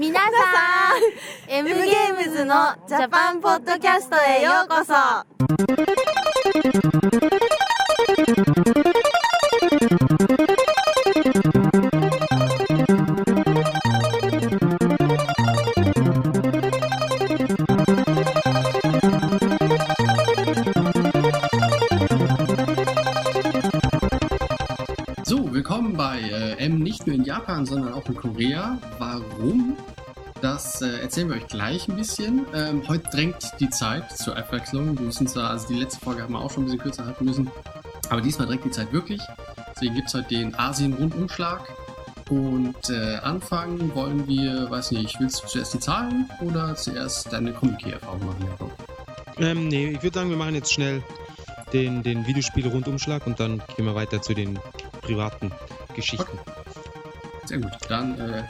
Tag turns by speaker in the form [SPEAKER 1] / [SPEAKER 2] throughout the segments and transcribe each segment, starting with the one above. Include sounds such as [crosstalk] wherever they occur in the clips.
[SPEAKER 1] 皆さん M ゲームズのジャパンポッドキャストへようこそ「
[SPEAKER 2] nicht nur in Japan, sondern auch in Korea. Warum? Das äh, erzählen wir euch gleich ein bisschen. Ähm, heute drängt die Zeit zur Abwechslung. Wir müssen zwar, also die letzte Folge haben wir auch schon ein bisschen kürzer halten müssen, aber diesmal drängt die Zeit wirklich. Deswegen gibt es heute den Asien-Rundumschlag. Und äh, anfangen wollen wir, weiß nicht, willst du zuerst die Zahlen oder zuerst deine Comic-Erfahrung machen?
[SPEAKER 3] Ähm, nee, ich würde sagen, wir machen jetzt schnell den, den Videospiel-Rundumschlag und dann gehen wir weiter zu den privaten Geschichten.
[SPEAKER 2] Sehr gut. Dann, äh,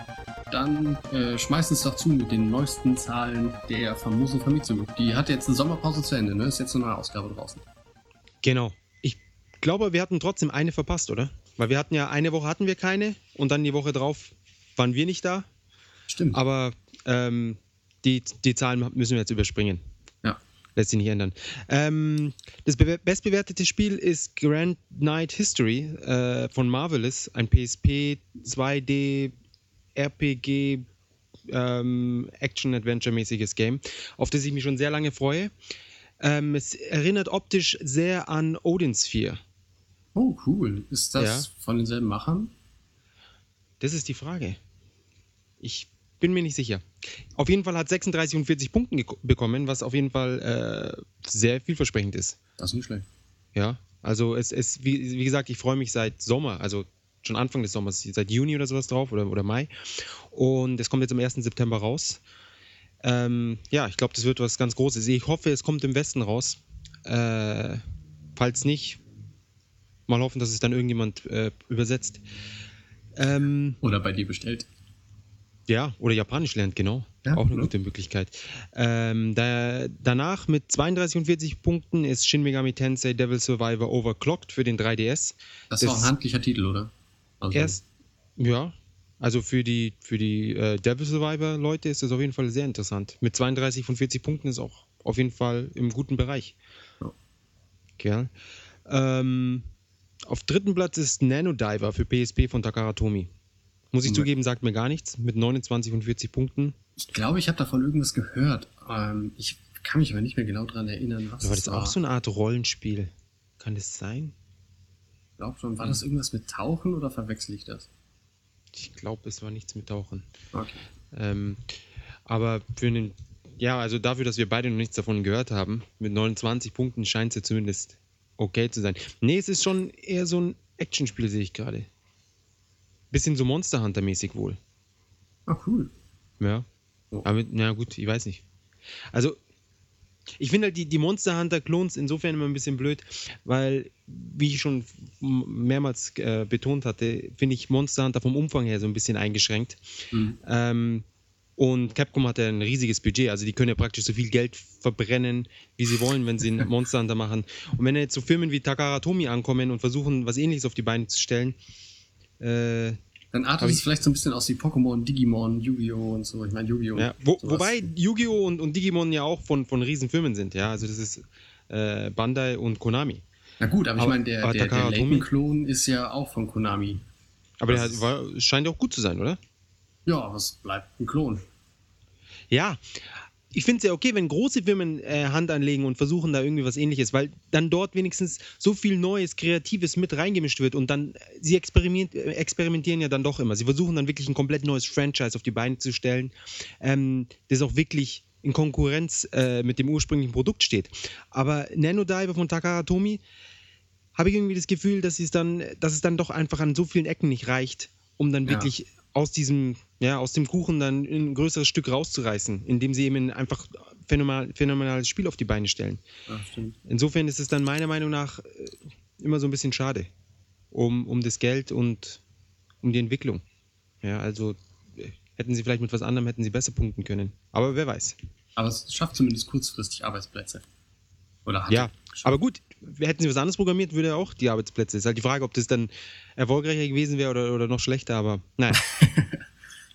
[SPEAKER 2] dann äh, schmeiß uns doch zu mit den neuesten Zahlen der famosen Vermietung. Die hat jetzt eine Sommerpause zu Ende, ne? Ist jetzt eine neue Ausgabe draußen.
[SPEAKER 3] Genau. Ich glaube, wir hatten trotzdem eine verpasst, oder? Weil wir hatten ja eine Woche hatten wir keine und dann die Woche drauf waren wir nicht da.
[SPEAKER 2] Stimmt.
[SPEAKER 3] Aber ähm, die, die Zahlen müssen wir jetzt überspringen.
[SPEAKER 2] Ja.
[SPEAKER 3] Lässt sich nicht ändern. Ähm, das be bestbewertete Spiel ist Grand Knight History äh, von Marvelous, ein PSP 2D RPG ähm, Action-Adventure-mäßiges Game, auf das ich mich schon sehr lange freue. Ähm, es erinnert optisch sehr an Odin Sphere.
[SPEAKER 2] Oh, cool. Ist das von denselben Machern?
[SPEAKER 3] Das ist die Frage. Ich bin mir nicht sicher. Auf jeden Fall hat 36 und 40 Punkten geko- bekommen, was auf jeden Fall äh, sehr vielversprechend ist.
[SPEAKER 2] Das ist nicht schlecht.
[SPEAKER 3] Ja, also es ist, wie, wie gesagt, ich freue mich seit Sommer, also schon Anfang des Sommers, seit Juni oder sowas drauf oder, oder Mai. Und es kommt jetzt am 1. September raus. Ähm, ja, ich glaube, das wird was ganz Großes. Ich hoffe, es kommt im Westen raus. Äh, falls nicht, mal hoffen, dass es dann irgendjemand äh, übersetzt. Ähm,
[SPEAKER 2] Oder bei dir bestellt.
[SPEAKER 3] Ja, oder Japanisch lernt, genau.
[SPEAKER 2] Ja,
[SPEAKER 3] Auch eine
[SPEAKER 2] ne?
[SPEAKER 3] gute Möglichkeit. Ähm, da, danach mit 32 und 40 Punkten ist Shin Megami Tensei Devil Survivor Overclocked für den 3DS.
[SPEAKER 2] Das,
[SPEAKER 3] Das
[SPEAKER 2] war ein handlicher Titel, oder? Also,
[SPEAKER 3] Erst, ja, also für die, für die äh, Devil Survivor Leute ist das auf jeden Fall sehr interessant. Mit 32 von 40 Punkten ist auch auf jeden Fall im guten Bereich.
[SPEAKER 2] Ja.
[SPEAKER 3] Gell? Ähm, auf dritten Platz ist Nanodiver für PSP von Takara Tomy. Muss ich zugeben, sagt mir gar nichts. Mit 29 und 40 Punkten.
[SPEAKER 2] Ich glaube, ich habe davon irgendwas gehört. Ähm, ich kann mich aber nicht mehr genau daran erinnern, was
[SPEAKER 3] War das auch so eine Art Rollenspiel? Kann das sein?
[SPEAKER 2] Ich glaube schon. War das irgendwas mit Tauchen oder verwechsel ich das?
[SPEAKER 3] Ich glaube, es war nichts mit Tauchen.
[SPEAKER 2] Okay.
[SPEAKER 3] Ähm, aber für einen, ja, also dafür, dass wir beide noch nichts davon gehört haben, mit 29 Punkten scheint es ja zumindest okay zu sein. Nee, es ist schon eher so ein Actionspiel, sehe ich gerade. Bisschen so Monster Hunter-mäßig wohl.
[SPEAKER 2] Ah, cool.
[SPEAKER 3] Ja.
[SPEAKER 2] So.
[SPEAKER 3] Aber, na gut, ich weiß nicht. Also, ich finde halt die, die Monster Hunter-Klons insofern immer ein bisschen blöd, weil, wie ich schon mehrmals äh, betont hatte, finde ich Monster Hunter vom Umfang her so ein bisschen eingeschränkt.
[SPEAKER 2] Mhm.
[SPEAKER 3] Ähm, und Capcom hat ja ein riesiges Budget, also die können ja praktisch so viel Geld verbrennen, wie sie wollen, wenn sie einen [laughs] Monster Hunter machen. Und wenn jetzt so Firmen wie Takara Tomy ankommen und versuchen, was ähnliches auf die Beine zu stellen, äh,
[SPEAKER 2] Dann artet es
[SPEAKER 3] ich-
[SPEAKER 2] vielleicht so ein bisschen aus wie Pokémon, Digimon, Yu-Gi-Oh! und so. Ich meine, Yu-Gi-Oh!
[SPEAKER 3] Ja, wo, wobei Yu-Gi-Oh! Und, und Digimon ja auch von, von Riesenfirmen sind, ja. Also das ist äh, Bandai und Konami.
[SPEAKER 2] Na gut, aber, ich
[SPEAKER 3] Aber-
[SPEAKER 2] meine, der, der, der Layton-Klon ist ja auch von Konami.
[SPEAKER 3] Aber der
[SPEAKER 2] Das
[SPEAKER 3] hat,
[SPEAKER 2] ist-
[SPEAKER 3] war, scheint ja auch gut zu sein, oder?
[SPEAKER 2] Ja, aber es bleibt ein Klon.
[SPEAKER 3] Ja. Ich finde es ja okay, wenn große Firmen äh, Hand anlegen und versuchen da irgendwie was ähnliches, weil dann dort wenigstens so viel Neues, Kreatives mit reingemischt wird und dann, äh, sie experiment, äh, experimentieren ja dann doch immer. Sie versuchen dann wirklich ein komplett neues Franchise auf die Beine zu stellen, ähm, das auch wirklich in Konkurrenz äh, mit dem ursprünglichen Produkt steht. Aber Nanodiver von Takara Tomy habe ich irgendwie das Gefühl, dass es dann, dass es dann doch einfach an so vielen Ecken nicht reicht, um dann
[SPEAKER 2] Ja.
[SPEAKER 3] wirklich aus diesem, ja, aus dem Kuchen dann ein größeres Stück rauszureißen, indem sie eben einfach phänomenal, phänomenales Spiel auf die Beine stellen.
[SPEAKER 2] Stimmt.
[SPEAKER 3] Insofern ist es dann meiner Meinung nach äh, immer so ein bisschen schade um, um das Geld und um die Entwicklung. Ja, also äh, hätten sie vielleicht mit was anderem hätten sie besser punkten können. Aber wer weiß.
[SPEAKER 2] Aber es schafft zumindest kurzfristig Arbeitsplätze. Oder hat
[SPEAKER 3] Ja, aber gut, hätten sie was anderes programmiert, würde er auch die Arbeitsplätze. Ist halt die Frage, ob das dann erfolgreicher gewesen wäre oder, oder noch schlechter, aber nein. [laughs]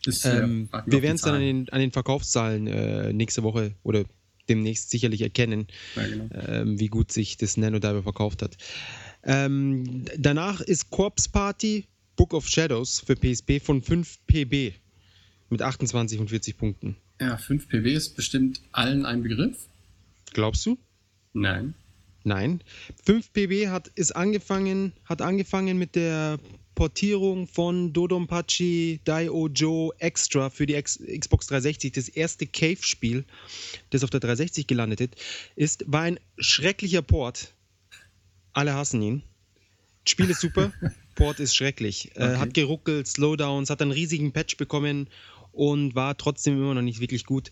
[SPEAKER 2] Das, äh,
[SPEAKER 3] Ähm,
[SPEAKER 2] warten
[SPEAKER 3] wir werden es dann an den, an den Verkaufszahlen äh, nächste Woche oder demnächst sicherlich erkennen,
[SPEAKER 2] Ja, genau.
[SPEAKER 3] ähm, wie gut sich das Nanodiver verkauft hat. Ähm, danach ist Corpse Party Book of Shadows für PSP von 5 PB mit 28 und 40 Punkten.
[SPEAKER 2] Ja, 5 PW ist bestimmt allen ein Begriff.
[SPEAKER 3] Glaubst du?
[SPEAKER 2] Nein.
[SPEAKER 3] Nein. 5 PB hat, ist angefangen, hat angefangen mit der Portierung von Dodonpachi Daiojo Extra für die X Xbox 360. Das erste Cave-Spiel, das auf der 360 gelandet ist, war ein schrecklicher Port. Alle hassen ihn. Das Spiel ist super, [laughs] Port ist schrecklich. Äh,
[SPEAKER 2] Okay.
[SPEAKER 3] hat geruckelt, Slowdowns, hat einen riesigen Patch bekommen und war trotzdem immer noch nicht wirklich gut.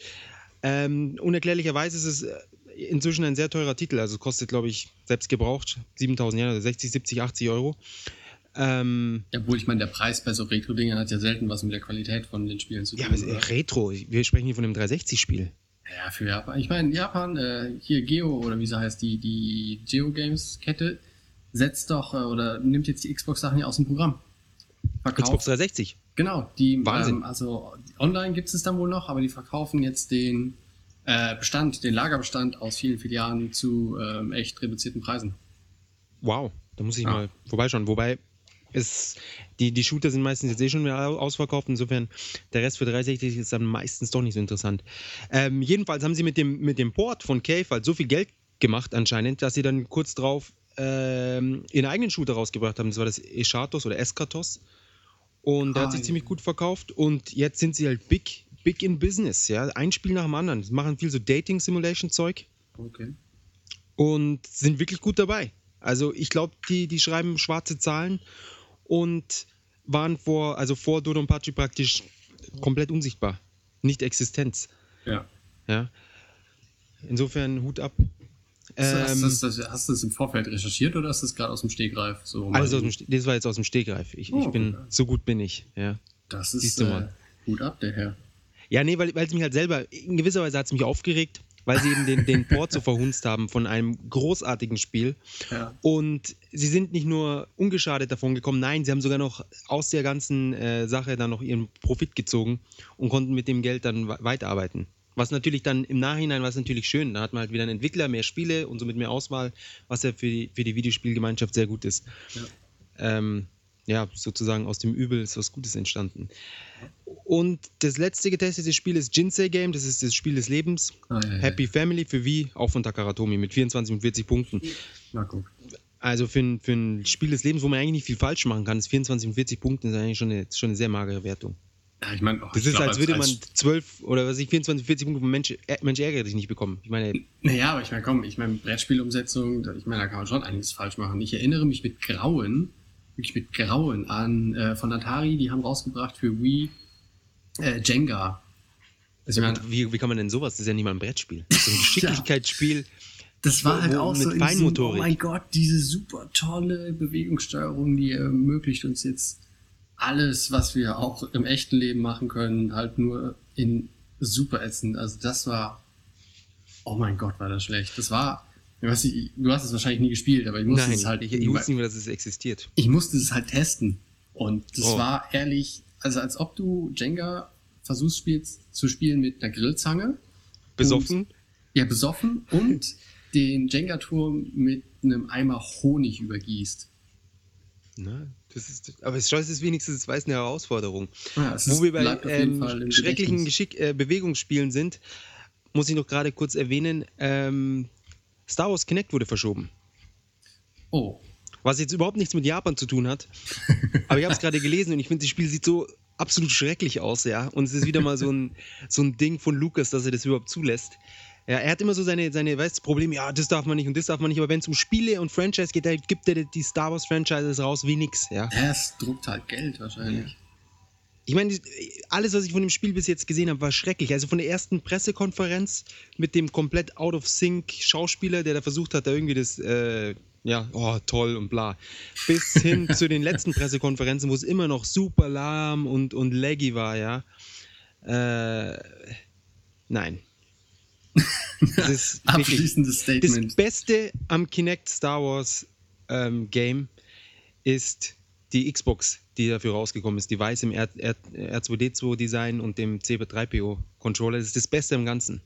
[SPEAKER 3] Ähm, unerklärlicherweise ist es äh, inzwischen ein sehr teurer Titel. Also es kostet, glaube ich, selbst gebraucht 7000 Yen, also 60, 70, 80 Euro. Ähm,
[SPEAKER 2] Obwohl, ich meine, der Preis bei so Retro-Dingen hat ja selten was mit der Qualität von den Spielen zu tun.
[SPEAKER 3] ja, aber es
[SPEAKER 2] oder?
[SPEAKER 3] Retro. Wir sprechen hier von einem 360-Spiel.
[SPEAKER 2] Ja, für Japan. Ich meine, Japan, äh, hier Geo oder wie sie heißt, die, die Geo Games Kette setzt doch äh, oder nimmt jetzt die Xbox-Sachen ja aus dem Programm. Verkauft.
[SPEAKER 3] Xbox 360.
[SPEAKER 2] Genau, die,
[SPEAKER 3] Wahnsinn.
[SPEAKER 2] Ähm, also online gibt es dann wohl noch, aber die verkaufen jetzt den äh, Bestand, den Lagerbestand aus vielen Filialen zu ähm, echt reduzierten Preisen.
[SPEAKER 3] Wow, da muss ich
[SPEAKER 2] Ja.
[SPEAKER 3] mal vorbeischauen. Wobei es, die, die Shooter sind meistens jetzt eh schon wieder au- ausverkauft. Insofern, der Rest für 360 ist dann meistens doch nicht so interessant. Ähm, jedenfalls haben sie mit dem, mit dem Port von Cave halt so viel Geld gemacht anscheinend, dass sie dann kurz drauf ähm, ihren eigenen Shooter rausgebracht haben. Das war das Eschatos oder Eschatos. Und der
[SPEAKER 2] Ah,
[SPEAKER 3] hat sich
[SPEAKER 2] ja.
[SPEAKER 3] ziemlich gut verkauft. Und jetzt sind sie halt big, big in business. Ja? Ein Spiel nach dem anderen. Sie machen viel so Dating-Simulation-Zeug
[SPEAKER 2] Okay.
[SPEAKER 3] und sind wirklich gut dabei. Also ich glaube, die, die schreiben schwarze Zahlen und waren vor, also vor Dodonpachi praktisch komplett unsichtbar. Nicht Existenz.
[SPEAKER 2] Ja.
[SPEAKER 3] Ja. Insofern Hut ab.
[SPEAKER 2] Hast, du- hast,
[SPEAKER 3] Ähm,
[SPEAKER 2] das, das, hast du das im Vorfeld recherchiert oder ist das gerade aus dem Stegreif? So mal-
[SPEAKER 3] aus dem, das war jetzt aus dem Stegreif. Ich,
[SPEAKER 2] Oh,
[SPEAKER 3] ich bin,
[SPEAKER 2] okay.
[SPEAKER 3] so gut bin ich. Ja,
[SPEAKER 2] Das
[SPEAKER 3] Siehst
[SPEAKER 2] ist
[SPEAKER 3] du
[SPEAKER 2] äh. Hut ab, der Herr.
[SPEAKER 3] Ja nee, weil weil es mich halt selber, in gewisser Weise hat es mich aufgeregt, weil sie eben den, den Port so verhunzt haben von einem großartigen Spiel.
[SPEAKER 2] Ja.
[SPEAKER 3] Und sie sind nicht nur ungeschadet davon gekommen, nein, sie haben sogar noch aus der ganzen äh, Sache dann noch ihren Profit gezogen und konnten mit dem Geld dann we- weiterarbeiten. Was natürlich dann im Nachhinein war es natürlich schön. Da hat man halt wieder einen Entwickler, mehr Spiele und somit mehr Auswahl, was ja für die, für die Videospielgemeinschaft sehr gut ist.
[SPEAKER 2] Ja.
[SPEAKER 3] Ähm, ja, sozusagen aus dem Übel ist was Gutes entstanden. Und das letzte getestete Spiel ist Jinsei Game, das ist das Spiel des Lebens.
[SPEAKER 2] Ah, ja, ja.
[SPEAKER 3] Happy Family für Wii, auch von Takaratomi mit 24 und 40 Punkten.
[SPEAKER 2] Na guck.
[SPEAKER 3] Also für ein, für ein Spiel des Lebens, wo man eigentlich nicht viel falsch machen kann, ist 24 und 40 Punkte ist eigentlich schon eine, schon eine sehr magere Wertung.
[SPEAKER 2] Ja, ich meine, oh,
[SPEAKER 3] Das ist,
[SPEAKER 2] glaub,
[SPEAKER 3] als würde man
[SPEAKER 2] als-
[SPEAKER 3] 12 oder was ich, 24, 40 Punkte von Mensch, äh, Mensch ärgere dich nicht bekommen. Ich meine,
[SPEAKER 2] Naja, aber ich meine, komm, ich meine, Brettspielumsetzung, ich meine, da kann man schon einiges falsch machen. Ich erinnere mich mit Grauen, wirklich mit Grauen an äh, von Atari, die haben rausgebracht für Wii äh, Jenga. Also, meine,
[SPEAKER 3] wie, wie kann man denn sowas? Das ist ja nicht mal ein Brettspiel. Das ist ein [laughs] Geschicklichkeitsspiel.
[SPEAKER 2] das war halt auch
[SPEAKER 3] mit
[SPEAKER 2] so in diesem, oh mein Gott, diese super tolle Bewegungssteuerung, die ermöglicht uns jetzt alles, was wir auch im echten Leben machen können, halt nur in super ätzend. Also das war, oh mein Gott, war das schlecht. Das war, weiß du hast es wahrscheinlich nie gespielt, aber ich musste
[SPEAKER 3] Nein,
[SPEAKER 2] es halt,
[SPEAKER 3] ich, ich wusste nicht mehr, dass es existiert.
[SPEAKER 2] ich musste es halt testen. Und das
[SPEAKER 3] Oh.
[SPEAKER 2] war ehrlich, also als ob du Jenga versuchst spielst, zu spielen mit einer Grillzange.
[SPEAKER 3] Besoffen?
[SPEAKER 2] Ja, besoffen und [laughs] den Jenga-Turm mit einem Eimer Honig übergießt.
[SPEAKER 3] Na, das ist, aber es ist wenigstens es weiß eine Herausforderung.
[SPEAKER 2] Ja,
[SPEAKER 3] Wo wir bei ähm, schrecklichen. Geschick, äh, Bewegungsspielen sind, muss ich noch gerade kurz erwähnen, ähm, Star Wars Kinect wurde verschoben.
[SPEAKER 2] Oh,
[SPEAKER 3] Was jetzt überhaupt nichts mit Japan zu tun hat. [laughs] Aber ich habe es gerade gelesen und ich finde, das Spiel sieht so absolut schrecklich aus, ja. Und es ist wieder mal so ein, so ein Ding von Lucas, dass er das überhaupt zulässt. Ja, er hat immer so seine, seine weißt, Probleme, ja, das darf man nicht und das darf man nicht, aber wenn es um Spiele und Franchise geht, da gibt er die Star Wars Franchises raus wie nix, ja.
[SPEAKER 2] es druckt halt Geld wahrscheinlich.
[SPEAKER 3] Ich meine, alles, was ich von dem Spiel bis jetzt gesehen habe, war schrecklich. Also von der ersten Pressekonferenz mit dem komplett out of sync Schauspieler, der da versucht hat, da irgendwie das, äh, ja, oh, toll und bla, bis hin [laughs] zu den letzten Pressekonferenzen, wo es immer noch super lahm und, und laggy war, ja. Äh, nein. Das [laughs]
[SPEAKER 2] Abschließendes
[SPEAKER 3] das
[SPEAKER 2] Statement.
[SPEAKER 3] Beste am Kinect Star Wars ähm, Game ist die Xbox die dafür rausgekommen ist. Die weiß im R, R, R2D2-Design und dem CB3PO-Controller. Das ist das Beste im Ganzen.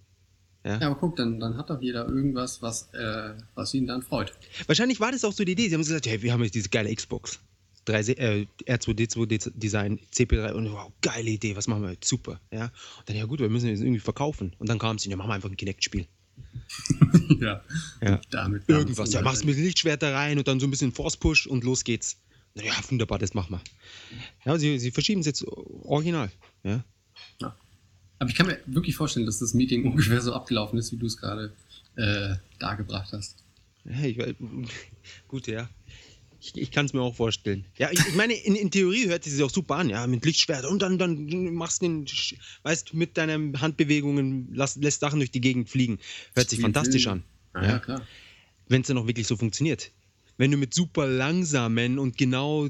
[SPEAKER 3] Ja.
[SPEAKER 2] Ja, aber guck, dann, dann hat doch jeder irgendwas, was, äh, was ihn dann freut.
[SPEAKER 3] Wahrscheinlich war das auch so die Idee. Sie haben gesagt, hey, wir haben jetzt diese geile Xbox. 3, äh, R2D2-Design, CP3 und wow, geile Idee, was machen wir jetzt? Super. Ja. Und dann, ja gut, wir müssen das irgendwie verkaufen. Und dann kam es, ja, machen wir einfach ein Kinect-Spiel. [laughs]
[SPEAKER 2] ja.
[SPEAKER 3] Ja.
[SPEAKER 2] Damit
[SPEAKER 3] Irgendwas. Ja, machst mit Lichtschwerter rein und dann so ein bisschen Force-Push und los geht's. Ja, wunderbar, das machen wir. Ja, sie, sie verschieben es jetzt original. Ja.
[SPEAKER 2] Ja. Aber ich kann mir wirklich vorstellen, dass das Meeting [laughs] ungefähr so abgelaufen ist, wie du es gerade äh, dargebracht hast.
[SPEAKER 3] Ja, ich, äh, [laughs] gut, ja. Ich, ich kann es mir auch vorstellen. Ja, ich, ich meine, in, in Theorie hört es sich auch super an, ja, mit Lichtschwert und dann, dann machst du den, weißt mit deinen Handbewegungen lass, lässt Sachen durch die Gegend fliegen. Hört sich fantastisch an.
[SPEAKER 2] Ja, ja klar.
[SPEAKER 3] Wenn es dann auch wirklich so funktioniert. Wenn du mit super langsamen und genau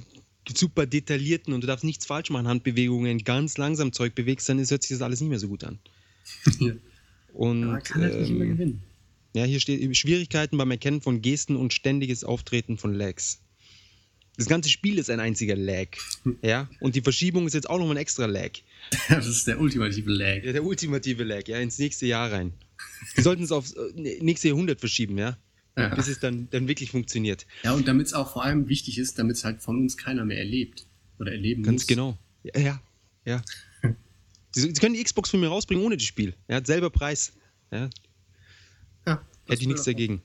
[SPEAKER 3] super detaillierten und du darfst nichts falsch machen, Handbewegungen, ganz langsam Zeug bewegst, dann ist, hört sich das alles nicht mehr so gut an. [laughs]
[SPEAKER 2] Ja.
[SPEAKER 3] Und
[SPEAKER 2] Man kann halt nicht immer
[SPEAKER 3] ähm,
[SPEAKER 2] gewinnen.
[SPEAKER 3] ja, hier steht Schwierigkeiten beim Erkennen von Gesten und ständiges Auftreten von Lags. Das ganze Spiel ist ein einziger Lag. Ja, und die Verschiebung ist jetzt auch noch ein extra Lag. [laughs]
[SPEAKER 2] Das ist der ultimative Lag.
[SPEAKER 3] Ja, der ultimative Lag, ja, ins nächste Jahr rein. Wir sollten es aufs äh, nächste Jahrhundert verschieben, ja.
[SPEAKER 2] Ja.
[SPEAKER 3] Bis es dann, dann wirklich funktioniert.
[SPEAKER 2] Ja, und damit es auch vor allem wichtig ist, damit es halt von uns keiner mehr erlebt. Oder erleben
[SPEAKER 3] Ganz
[SPEAKER 2] muss.
[SPEAKER 3] genau. Ja, ja. ja. [laughs] Sie, Sie können die Xbox von mir rausbringen ohne das Spiel. Ja, selber Preis. Ja,
[SPEAKER 2] Ja,
[SPEAKER 3] hätte ich nichts dagegen.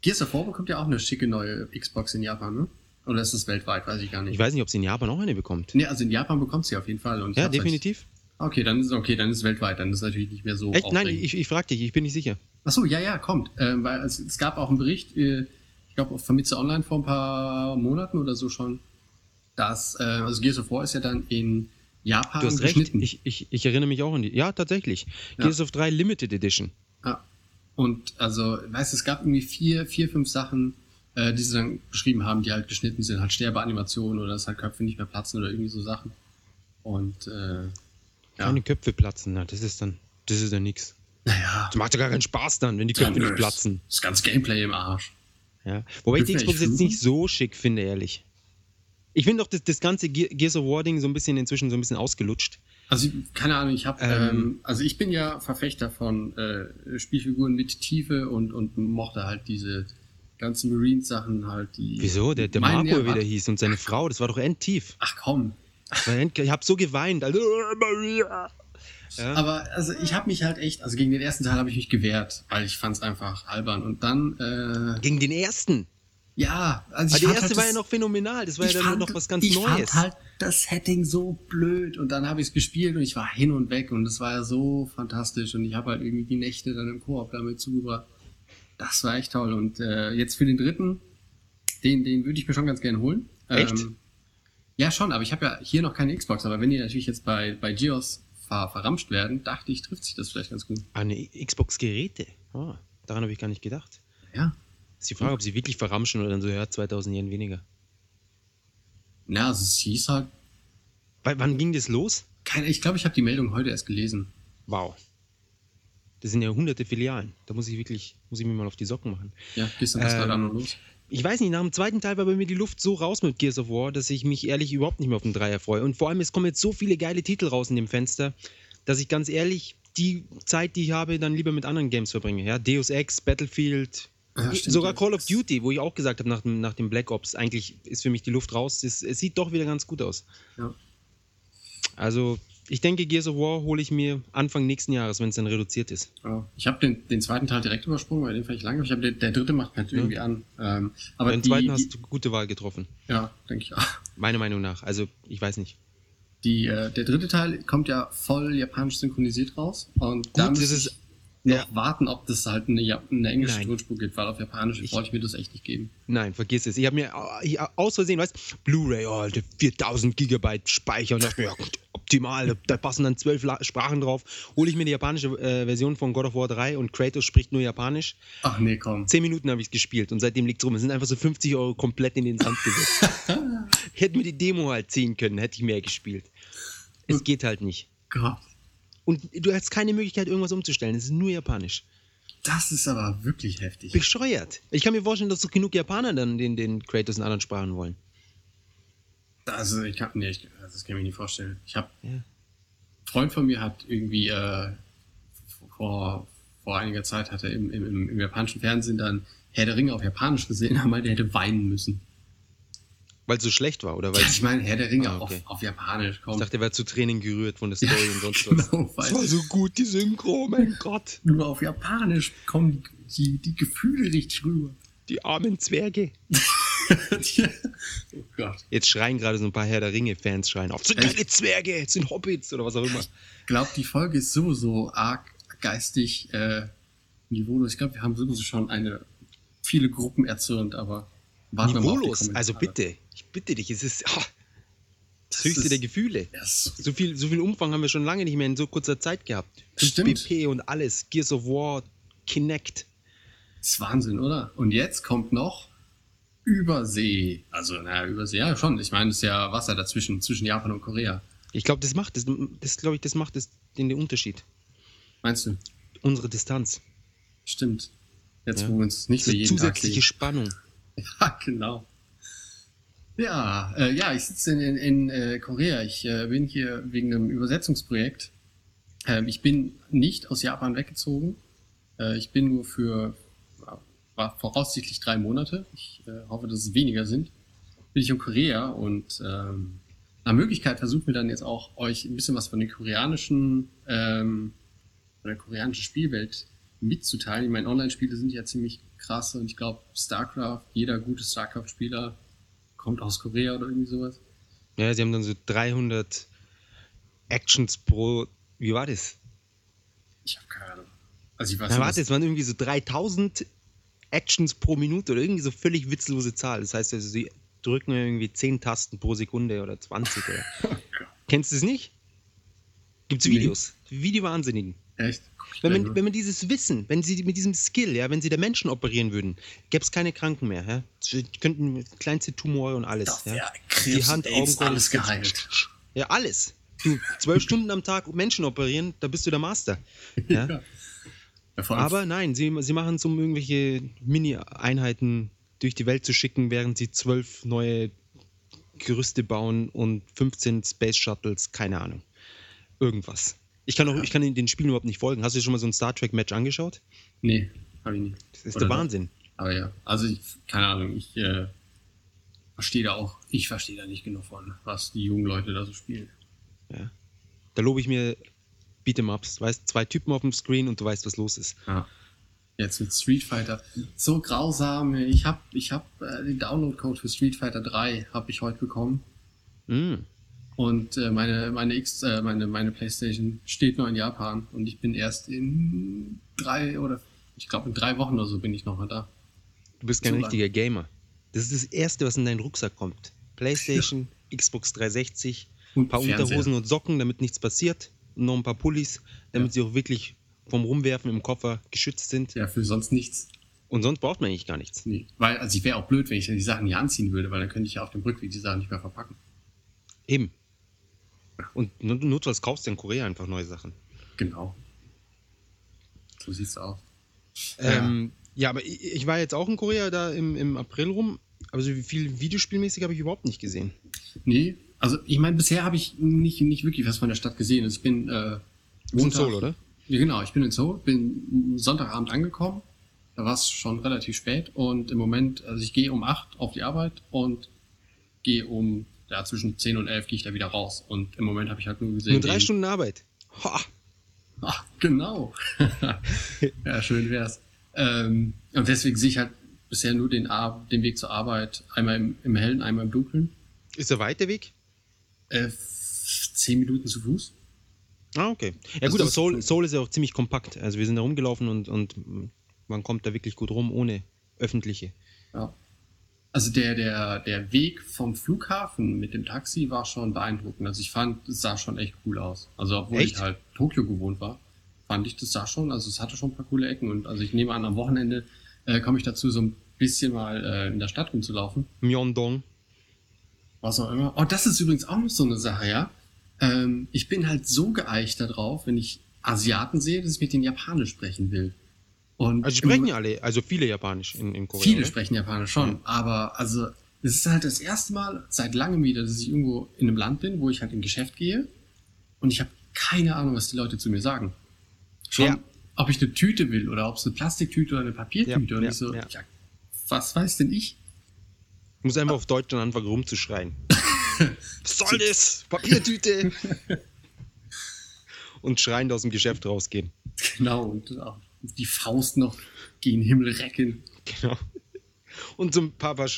[SPEAKER 2] Gears of War bekommt ja auch eine schicke neue Xbox in Japan, ne? Oder ist das weltweit? Weiß ich gar nicht.
[SPEAKER 3] Ich weiß nicht, ob sie in Japan auch eine bekommt.
[SPEAKER 2] Nee, also in Japan bekommt sie auf jeden Fall.
[SPEAKER 3] Ja,
[SPEAKER 2] hab's
[SPEAKER 3] definitiv.
[SPEAKER 2] Halt, okay, dann ist okay, dann ist es weltweit. Dann ist es natürlich nicht mehr so.
[SPEAKER 3] Echt? Nein, ich, ich frage dich, ich bin nicht sicher.
[SPEAKER 2] Ach so, ja, ja, kommt. Ähm, weil es, es gab auch einen Bericht, äh, ich glaube auf Vermitze Online vor ein paar Monaten oder so schon, dass, äh, also Gears of War ist ja dann in Japan
[SPEAKER 3] Du hast recht,
[SPEAKER 2] geschnitten.
[SPEAKER 3] ich, ich, ich erinnere mich auch an die. Ja, tatsächlich.
[SPEAKER 2] Ja.
[SPEAKER 3] Gears of 3 Limited Edition.
[SPEAKER 2] Ja. Und also, weißt du, es gab irgendwie vier, vier, fünf Sachen, äh, die sie dann beschrieben haben, die halt geschnitten sind, halt Sterbeanimationen oder dass halt Köpfe nicht mehr platzen oder irgendwie so Sachen. Und äh, ja,
[SPEAKER 3] Keine Köpfe platzen, na, das ist dann, das ist dann nix.
[SPEAKER 2] Naja,
[SPEAKER 3] Das macht ja gar keinen Spaß dann, wenn die Köpfe nicht platzen.
[SPEAKER 2] Das ganze Gameplay im Arsch.
[SPEAKER 3] Ja. Wobei ich die Xbox jetzt nicht so schick finde, ehrlich. Ich finde doch das, das ganze Ge- Gears of War Ding so ein bisschen inzwischen so ein bisschen ausgelutscht.
[SPEAKER 2] Also, keine Ahnung, ich habe,
[SPEAKER 3] Ähm.
[SPEAKER 2] ähm, also ich bin ja Verfechter von äh, Spielfiguren mit Tiefe und, und mochte halt diese ganzen Marines-Sachen halt, die.
[SPEAKER 3] Wieso? Der, der Marco,
[SPEAKER 2] Nerv
[SPEAKER 3] wie der
[SPEAKER 2] ab-
[SPEAKER 3] hieß und seine Frau, das war doch endtief.
[SPEAKER 2] Ach komm.
[SPEAKER 3] Ich habe so geweint. Also, Maria. Ja.
[SPEAKER 2] Aber also ich habe mich halt echt, also gegen den ersten Teil habe ich mich gewehrt, weil ich fand es einfach albern. Und dann, äh,
[SPEAKER 3] Gegen den ersten.
[SPEAKER 2] ja, also
[SPEAKER 3] Aber
[SPEAKER 2] ich
[SPEAKER 3] der
[SPEAKER 2] fand
[SPEAKER 3] erste
[SPEAKER 2] halt
[SPEAKER 3] war
[SPEAKER 2] das-
[SPEAKER 3] ja noch phänomenal. Das war ja
[SPEAKER 2] ich
[SPEAKER 3] dann
[SPEAKER 2] fand-
[SPEAKER 3] noch was ganz
[SPEAKER 2] ich
[SPEAKER 3] Neues.
[SPEAKER 2] fand halt das Setting so blöd und dann habe ich es gespielt und ich war hin und weg und es war ja so fantastisch und ich habe halt irgendwie die Nächte dann im Koop damit zugebracht. Das war echt toll und äh, jetzt für den dritten, den, den würde ich mir schon ganz gerne holen.
[SPEAKER 3] Echt?
[SPEAKER 2] Ähm, ja, schon, aber ich habe ja hier noch keine Xbox, aber wenn die natürlich jetzt bei, bei Geos ver verramscht werden, dachte ich, trifft sich das vielleicht ganz gut.
[SPEAKER 3] Eine Xbox-Geräte. Ah, daran habe ich gar nicht gedacht.
[SPEAKER 2] Ja.
[SPEAKER 3] Ist die Frage, ob sie wirklich verramschen oder dann so, ja, 2000 Yen weniger.
[SPEAKER 2] Na, also es hieß halt,
[SPEAKER 3] Weil, wann ging das los?
[SPEAKER 2] keine, ich glaube, ich habe die Meldung heute erst gelesen.
[SPEAKER 3] Wow. Das sind ja hunderte Filialen. Da muss ich wirklich, muss ich mir mal auf die Socken machen.
[SPEAKER 2] Ja, gestern
[SPEAKER 3] Ähm,
[SPEAKER 2] da noch los?
[SPEAKER 3] Ich weiß nicht, nach dem zweiten Teil war bei mir die Luft so raus mit Gears of War, dass ich mich ehrlich überhaupt nicht mehr auf den Dreier freue. Und vor allem, es kommen jetzt so viele geile Titel raus in dem Fenster, dass ich ganz ehrlich die Zeit, die ich habe, dann lieber mit anderen Games verbringe. Ja, Deus Ex, Battlefield,
[SPEAKER 2] Ja, stimmt,
[SPEAKER 3] sogar Call of. Duty, wo ich auch gesagt habe nach dem, nach dem Black Ops, eigentlich ist für mich die Luft raus. Es, es sieht doch wieder ganz gut aus.
[SPEAKER 2] Ja.
[SPEAKER 3] Also, ich denke, Gears of War hole ich mir Anfang nächsten Jahres, wenn es dann reduziert ist.
[SPEAKER 2] Ja, ich habe den, den zweiten Teil direkt übersprungen, weil den fand ich lange. Ich habe der, der dritte macht halt irgendwie an. Ähm, aber die,
[SPEAKER 3] zweiten
[SPEAKER 2] die,
[SPEAKER 3] hast du gute Wahl getroffen.
[SPEAKER 2] ja, denke ich auch.
[SPEAKER 3] Meiner Meinung nach. Also, ich weiß nicht.
[SPEAKER 2] Die, äh, der dritte Teil kommt ja voll japanisch synchronisiert raus und da
[SPEAKER 3] Gut,
[SPEAKER 2] muss
[SPEAKER 3] das
[SPEAKER 2] ich
[SPEAKER 3] ist-
[SPEAKER 2] noch
[SPEAKER 3] ja.
[SPEAKER 2] warten, ob das halt eine, Ja- eine englische. Tonspur gibt, weil auf japanisch
[SPEAKER 3] Ich-
[SPEAKER 2] wollte ich mir das echt nicht geben.
[SPEAKER 3] Nein, vergiss es. Ich habe mir aus Versehen, weißt Blu-ray, oh, Alter, 4000 Gigabyte Speicher und dachte mir, ja, gut, optimal, da, passen dann zwölf Sprachen drauf. Hole ich mir die japanische äh, Version von God of War 3 und Kratos spricht nur Japanisch.
[SPEAKER 2] Ach nee, komm.
[SPEAKER 3] Zehn Minuten habe ich es gespielt und seitdem liegt rum. Es sind einfach so 50 Euro komplett in den Sand gesetzt. ich [laughs] hätte mir die Demo halt ziehen können, hätte ich mehr gespielt. Es geht halt nicht.
[SPEAKER 2] Gott,
[SPEAKER 3] Und du hast keine Möglichkeit, irgendwas umzustellen. Es ist nur Japanisch.
[SPEAKER 2] das ist aber wirklich heftig.
[SPEAKER 3] Bescheuert. Ich kann mir vorstellen, dass doch genug Japaner dann den, den Kratos in anderen Sprachen wollen.
[SPEAKER 2] Also ich kann, nee, ich, das kann ich mir nicht vorstellen. Ich habe,
[SPEAKER 3] Ja.
[SPEAKER 2] ein Freund von mir hat irgendwie äh, vor, vor einiger Zeit hat er im, im, im, japanischen Fernsehen dann Herr der Ringe auf Japanisch gesehen, [laughs] er meinte, er hätte weinen müssen.
[SPEAKER 3] Weil es so schlecht war, oder weil
[SPEAKER 2] Ich meine, Herr der Ringe
[SPEAKER 3] Ah, okay.
[SPEAKER 2] auf, auf Japanisch, komm.
[SPEAKER 3] ich dachte, er war zu Tränen gerührt von der [laughs] Story und sonst was.
[SPEAKER 2] genau,
[SPEAKER 3] Das
[SPEAKER 2] weil
[SPEAKER 3] war so gut, die Synchro, mein Gott.
[SPEAKER 2] nur auf Japanisch kommen die, die, Gefühle richtig rüber.
[SPEAKER 3] Die armen Zwerge. [laughs]
[SPEAKER 2] oh Gott.
[SPEAKER 3] Jetzt schreien gerade so ein paar Herr der Ringe-Fans schreien auf. Sind keine Zwerge, es sind Hobbits oder was auch immer.
[SPEAKER 2] Ich glaube, die Folge ist sowieso arg geistig äh, niveaulos. Ich glaube, wir haben sowieso schon eine viele Gruppen erzürnt, aber warten wir mal
[SPEAKER 3] Niveaulos, also bitte, ich bitte dich, es ist ah, das
[SPEAKER 2] Das
[SPEAKER 3] höchste
[SPEAKER 2] ist-
[SPEAKER 3] der Gefühle.
[SPEAKER 2] Ja, so-
[SPEAKER 3] So viel, so viel Umfang haben wir schon lange nicht mehr in so kurzer Zeit gehabt.
[SPEAKER 2] Stimmt.
[SPEAKER 3] BP und alles, Gears of War, Kinect.
[SPEAKER 2] Das ist Wahnsinn, oder? Und jetzt kommt noch Übersee. Also, naja, Übersee, ja schon. Ich meine, es ist ja Wasser dazwischen, zwischen Japan und Korea.
[SPEAKER 3] Ich glaube, das macht, das, das glaube ich, das macht das, den, den Unterschied.
[SPEAKER 2] Meinst du?
[SPEAKER 3] Unsere Distanz.
[SPEAKER 2] Stimmt. Jetzt,
[SPEAKER 3] Ja.
[SPEAKER 2] wo wir uns nicht mehr jeden Tag
[SPEAKER 3] zusätzliche
[SPEAKER 2] sehen.
[SPEAKER 3] Spannung. [laughs]
[SPEAKER 2] Ja, genau. Ja, äh, ja, ich sitze in, in, in äh, Korea. Ich äh, bin hier wegen einem Übersetzungsprojekt. Ähm, ich bin nicht aus Japan weggezogen. Äh, ich bin nur für ja, war voraussichtlich drei Monate. Ich äh, hoffe, dass es weniger sind. Bin ich in Korea und ähm, nach Möglichkeit versuchen wir dann jetzt auch euch ein bisschen was von der koreanischen, ähm, von der koreanischen Spielwelt mitzuteilen. Ich meine, Online-Spiele sind ja ziemlich krass und ich glaube, StarCraft, jeder gute StarCraft-Spieler kommt aus Korea oder irgendwie sowas.
[SPEAKER 3] Ja, sie haben dann so 300 Actions pro. Wie war das?
[SPEAKER 2] Ich habe keine Ahnung. Also ich weiß nicht,
[SPEAKER 3] warte, es waren irgendwie so 3000 Actions pro Minute oder irgendwie so völlig witzlose Zahl. Das heißt, also, sie drücken irgendwie 10 Tasten pro Sekunde oder 20. Oder. [laughs] Kennst du es nicht? Gibt's
[SPEAKER 2] Nee.
[SPEAKER 3] Videos? Videowahnsinnigen.
[SPEAKER 2] Echt? Guck ich
[SPEAKER 3] Wenn man, wenn man dieses Wissen, wenn sie mit diesem Skill, ja, wenn sie der Menschen operieren würden, gäbe es keine Kranken mehr. Ja? Sie könnten kleinste Tumore und alles.
[SPEAKER 2] Das
[SPEAKER 3] ja?
[SPEAKER 2] wär Krebs,
[SPEAKER 3] Hand,
[SPEAKER 2] AIDS,
[SPEAKER 3] Augen,
[SPEAKER 2] alles geheilt.
[SPEAKER 3] Ja, alles. Du, zwölf Stunden am Tag Menschen operieren, da bist du der Master. [laughs] Ja?
[SPEAKER 2] Ja. Ja,
[SPEAKER 3] Aber nein, sie, sie machen es, um irgendwelche Mini-Einheiten durch die Welt zu schicken, während sie zwölf neue Gerüste bauen und 15 Space Shuttles, keine Ahnung. Irgendwas. Ich kann, auch, ich kann den Spielen überhaupt nicht folgen. Hast du dir schon mal so ein Star Trek-Match angeschaut?
[SPEAKER 2] Nee, habe ich nicht.
[SPEAKER 3] Das ist
[SPEAKER 2] Oder
[SPEAKER 3] der? Wahnsinn.
[SPEAKER 2] Aber ja, also ich, keine Ahnung, ich äh, verstehe da auch, ich verstehe da nicht genug von, was die jungen Leute da so spielen.
[SPEAKER 3] Ja. Da lobe ich mir Beat'em-Ups. Weißt, zwei Typen auf dem Screen und du weißt, was los ist.
[SPEAKER 2] Ja. Jetzt mit Street Fighter. So grausam. Ich habe ich hab, äh, den Download-Code für Street Fighter 3 habe ich heute bekommen.
[SPEAKER 3] Mm.
[SPEAKER 2] Und äh, meine, meine, X, äh, meine, meine Playstation steht noch in Japan und ich bin erst in drei oder ich glaube in drei Wochen oder so bin ich noch mal da.
[SPEAKER 3] Du bist kein
[SPEAKER 2] So
[SPEAKER 3] richtiger Gamer. Das ist das Erste, was in deinen Rucksack kommt. Playstation, [laughs] Xbox 360, ein
[SPEAKER 2] Und
[SPEAKER 3] paar
[SPEAKER 2] Fernseher.
[SPEAKER 3] Unterhosen und Socken, damit nichts passiert. Und noch ein paar Pullis, damit
[SPEAKER 2] Ja.
[SPEAKER 3] sie auch wirklich vom Rumwerfen im Koffer geschützt sind.
[SPEAKER 2] Ja, für sonst nichts.
[SPEAKER 3] Und sonst braucht man eigentlich gar nichts.
[SPEAKER 2] Nee. Weil, also ich wäre auch blöd, wenn ich die Sachen hier anziehen würde, weil dann könnte ich ja auf dem Rückweg die Sachen nicht mehr verpacken.
[SPEAKER 3] Eben. Und nur- notfalls kaufst du in Korea einfach neue Sachen.
[SPEAKER 2] Genau. So sieht's aus.
[SPEAKER 3] Ähm, ja, aber ich, ich war jetzt auch in Korea da im, im April rum, aber so viel Videospielmäßig habe ich überhaupt nicht gesehen.
[SPEAKER 2] Nee, also ich meine, bisher habe ich nicht, nicht wirklich was von der Stadt gesehen. Also ich bin äh,
[SPEAKER 3] bist in
[SPEAKER 2] Montag-
[SPEAKER 3] Seoul, oder?
[SPEAKER 2] Ja, genau, ich bin in Seoul, bin Sonntagabend angekommen. Da war es schon relativ spät und im Moment, also ich gehe um 8 auf die Arbeit und gehe um, ja, zwischen 10 und 11 gehe ich da wieder raus. Und im Moment habe ich halt nur gesehen.
[SPEAKER 3] Nur drei
[SPEAKER 2] den-
[SPEAKER 3] Stunden Arbeit. Ha!
[SPEAKER 2] Ach, genau. [laughs] ja, schön wär's. Ähm, und deswegen sehe ich halt bisher nur den, Ar den Weg zur Arbeit, einmal im, im Hellen, einmal im Dunkeln.
[SPEAKER 3] Ist der weite Weg?
[SPEAKER 2] Äh, zehn Minuten zu Fuß.
[SPEAKER 3] Ah, okay. Ja
[SPEAKER 2] Das
[SPEAKER 3] gut, aber Seoul, Seoul ist ja auch ziemlich kompakt. Also wir sind da rumgelaufen und, und man kommt da wirklich gut rum ohne öffentliche.
[SPEAKER 2] Ja. Also der, der, der Weg vom Flughafen mit dem Taxi war schon beeindruckend. Also ich fand, es sah schon echt cool aus. Also obwohl
[SPEAKER 3] Echt?
[SPEAKER 2] ich halt Tokio gewohnt war, fand ich, das sah schon, also es hatte schon ein paar coole Ecken. Und also ich nehme an, am Wochenende äh, komme ich dazu, so ein bisschen mal äh, in der Stadt rumzulaufen.
[SPEAKER 3] Myeongdong.
[SPEAKER 2] Was auch immer. Oh, das ist übrigens auch noch so eine Sache, ja. Ähm, ich bin halt so geeicht darauf, wenn ich Asiaten sehe, dass ich mit denen Japanisch sprechen will. Und
[SPEAKER 3] Also sprechen ja alle, also viele Japanisch in, in Korea.
[SPEAKER 2] Viele
[SPEAKER 3] oder?
[SPEAKER 2] sprechen Japanisch schon,
[SPEAKER 3] Mhm.
[SPEAKER 2] aber also es ist halt das erste Mal seit langem wieder, dass ich irgendwo in einem Land bin, wo ich halt in ein Geschäft gehe und ich habe keine Ahnung, was die Leute zu mir sagen. Schon,
[SPEAKER 3] Ja.
[SPEAKER 2] ob ich eine Tüte will oder ob es eine Plastiktüte oder eine Papiertüte
[SPEAKER 3] Ja,
[SPEAKER 2] und
[SPEAKER 3] ja,
[SPEAKER 2] ich so,
[SPEAKER 3] ja.
[SPEAKER 2] ja, was weiß denn ich?
[SPEAKER 3] Ich muss einfach auf Deutsch dann anfangen rumzuschreien. [laughs] Was soll das? Papiertüte! [laughs] Und schreiend aus dem Geschäft rausgehen.
[SPEAKER 2] Genau, und auch die Faust noch gegen den Himmel recken.
[SPEAKER 3] Genau. Und so ein paar, paar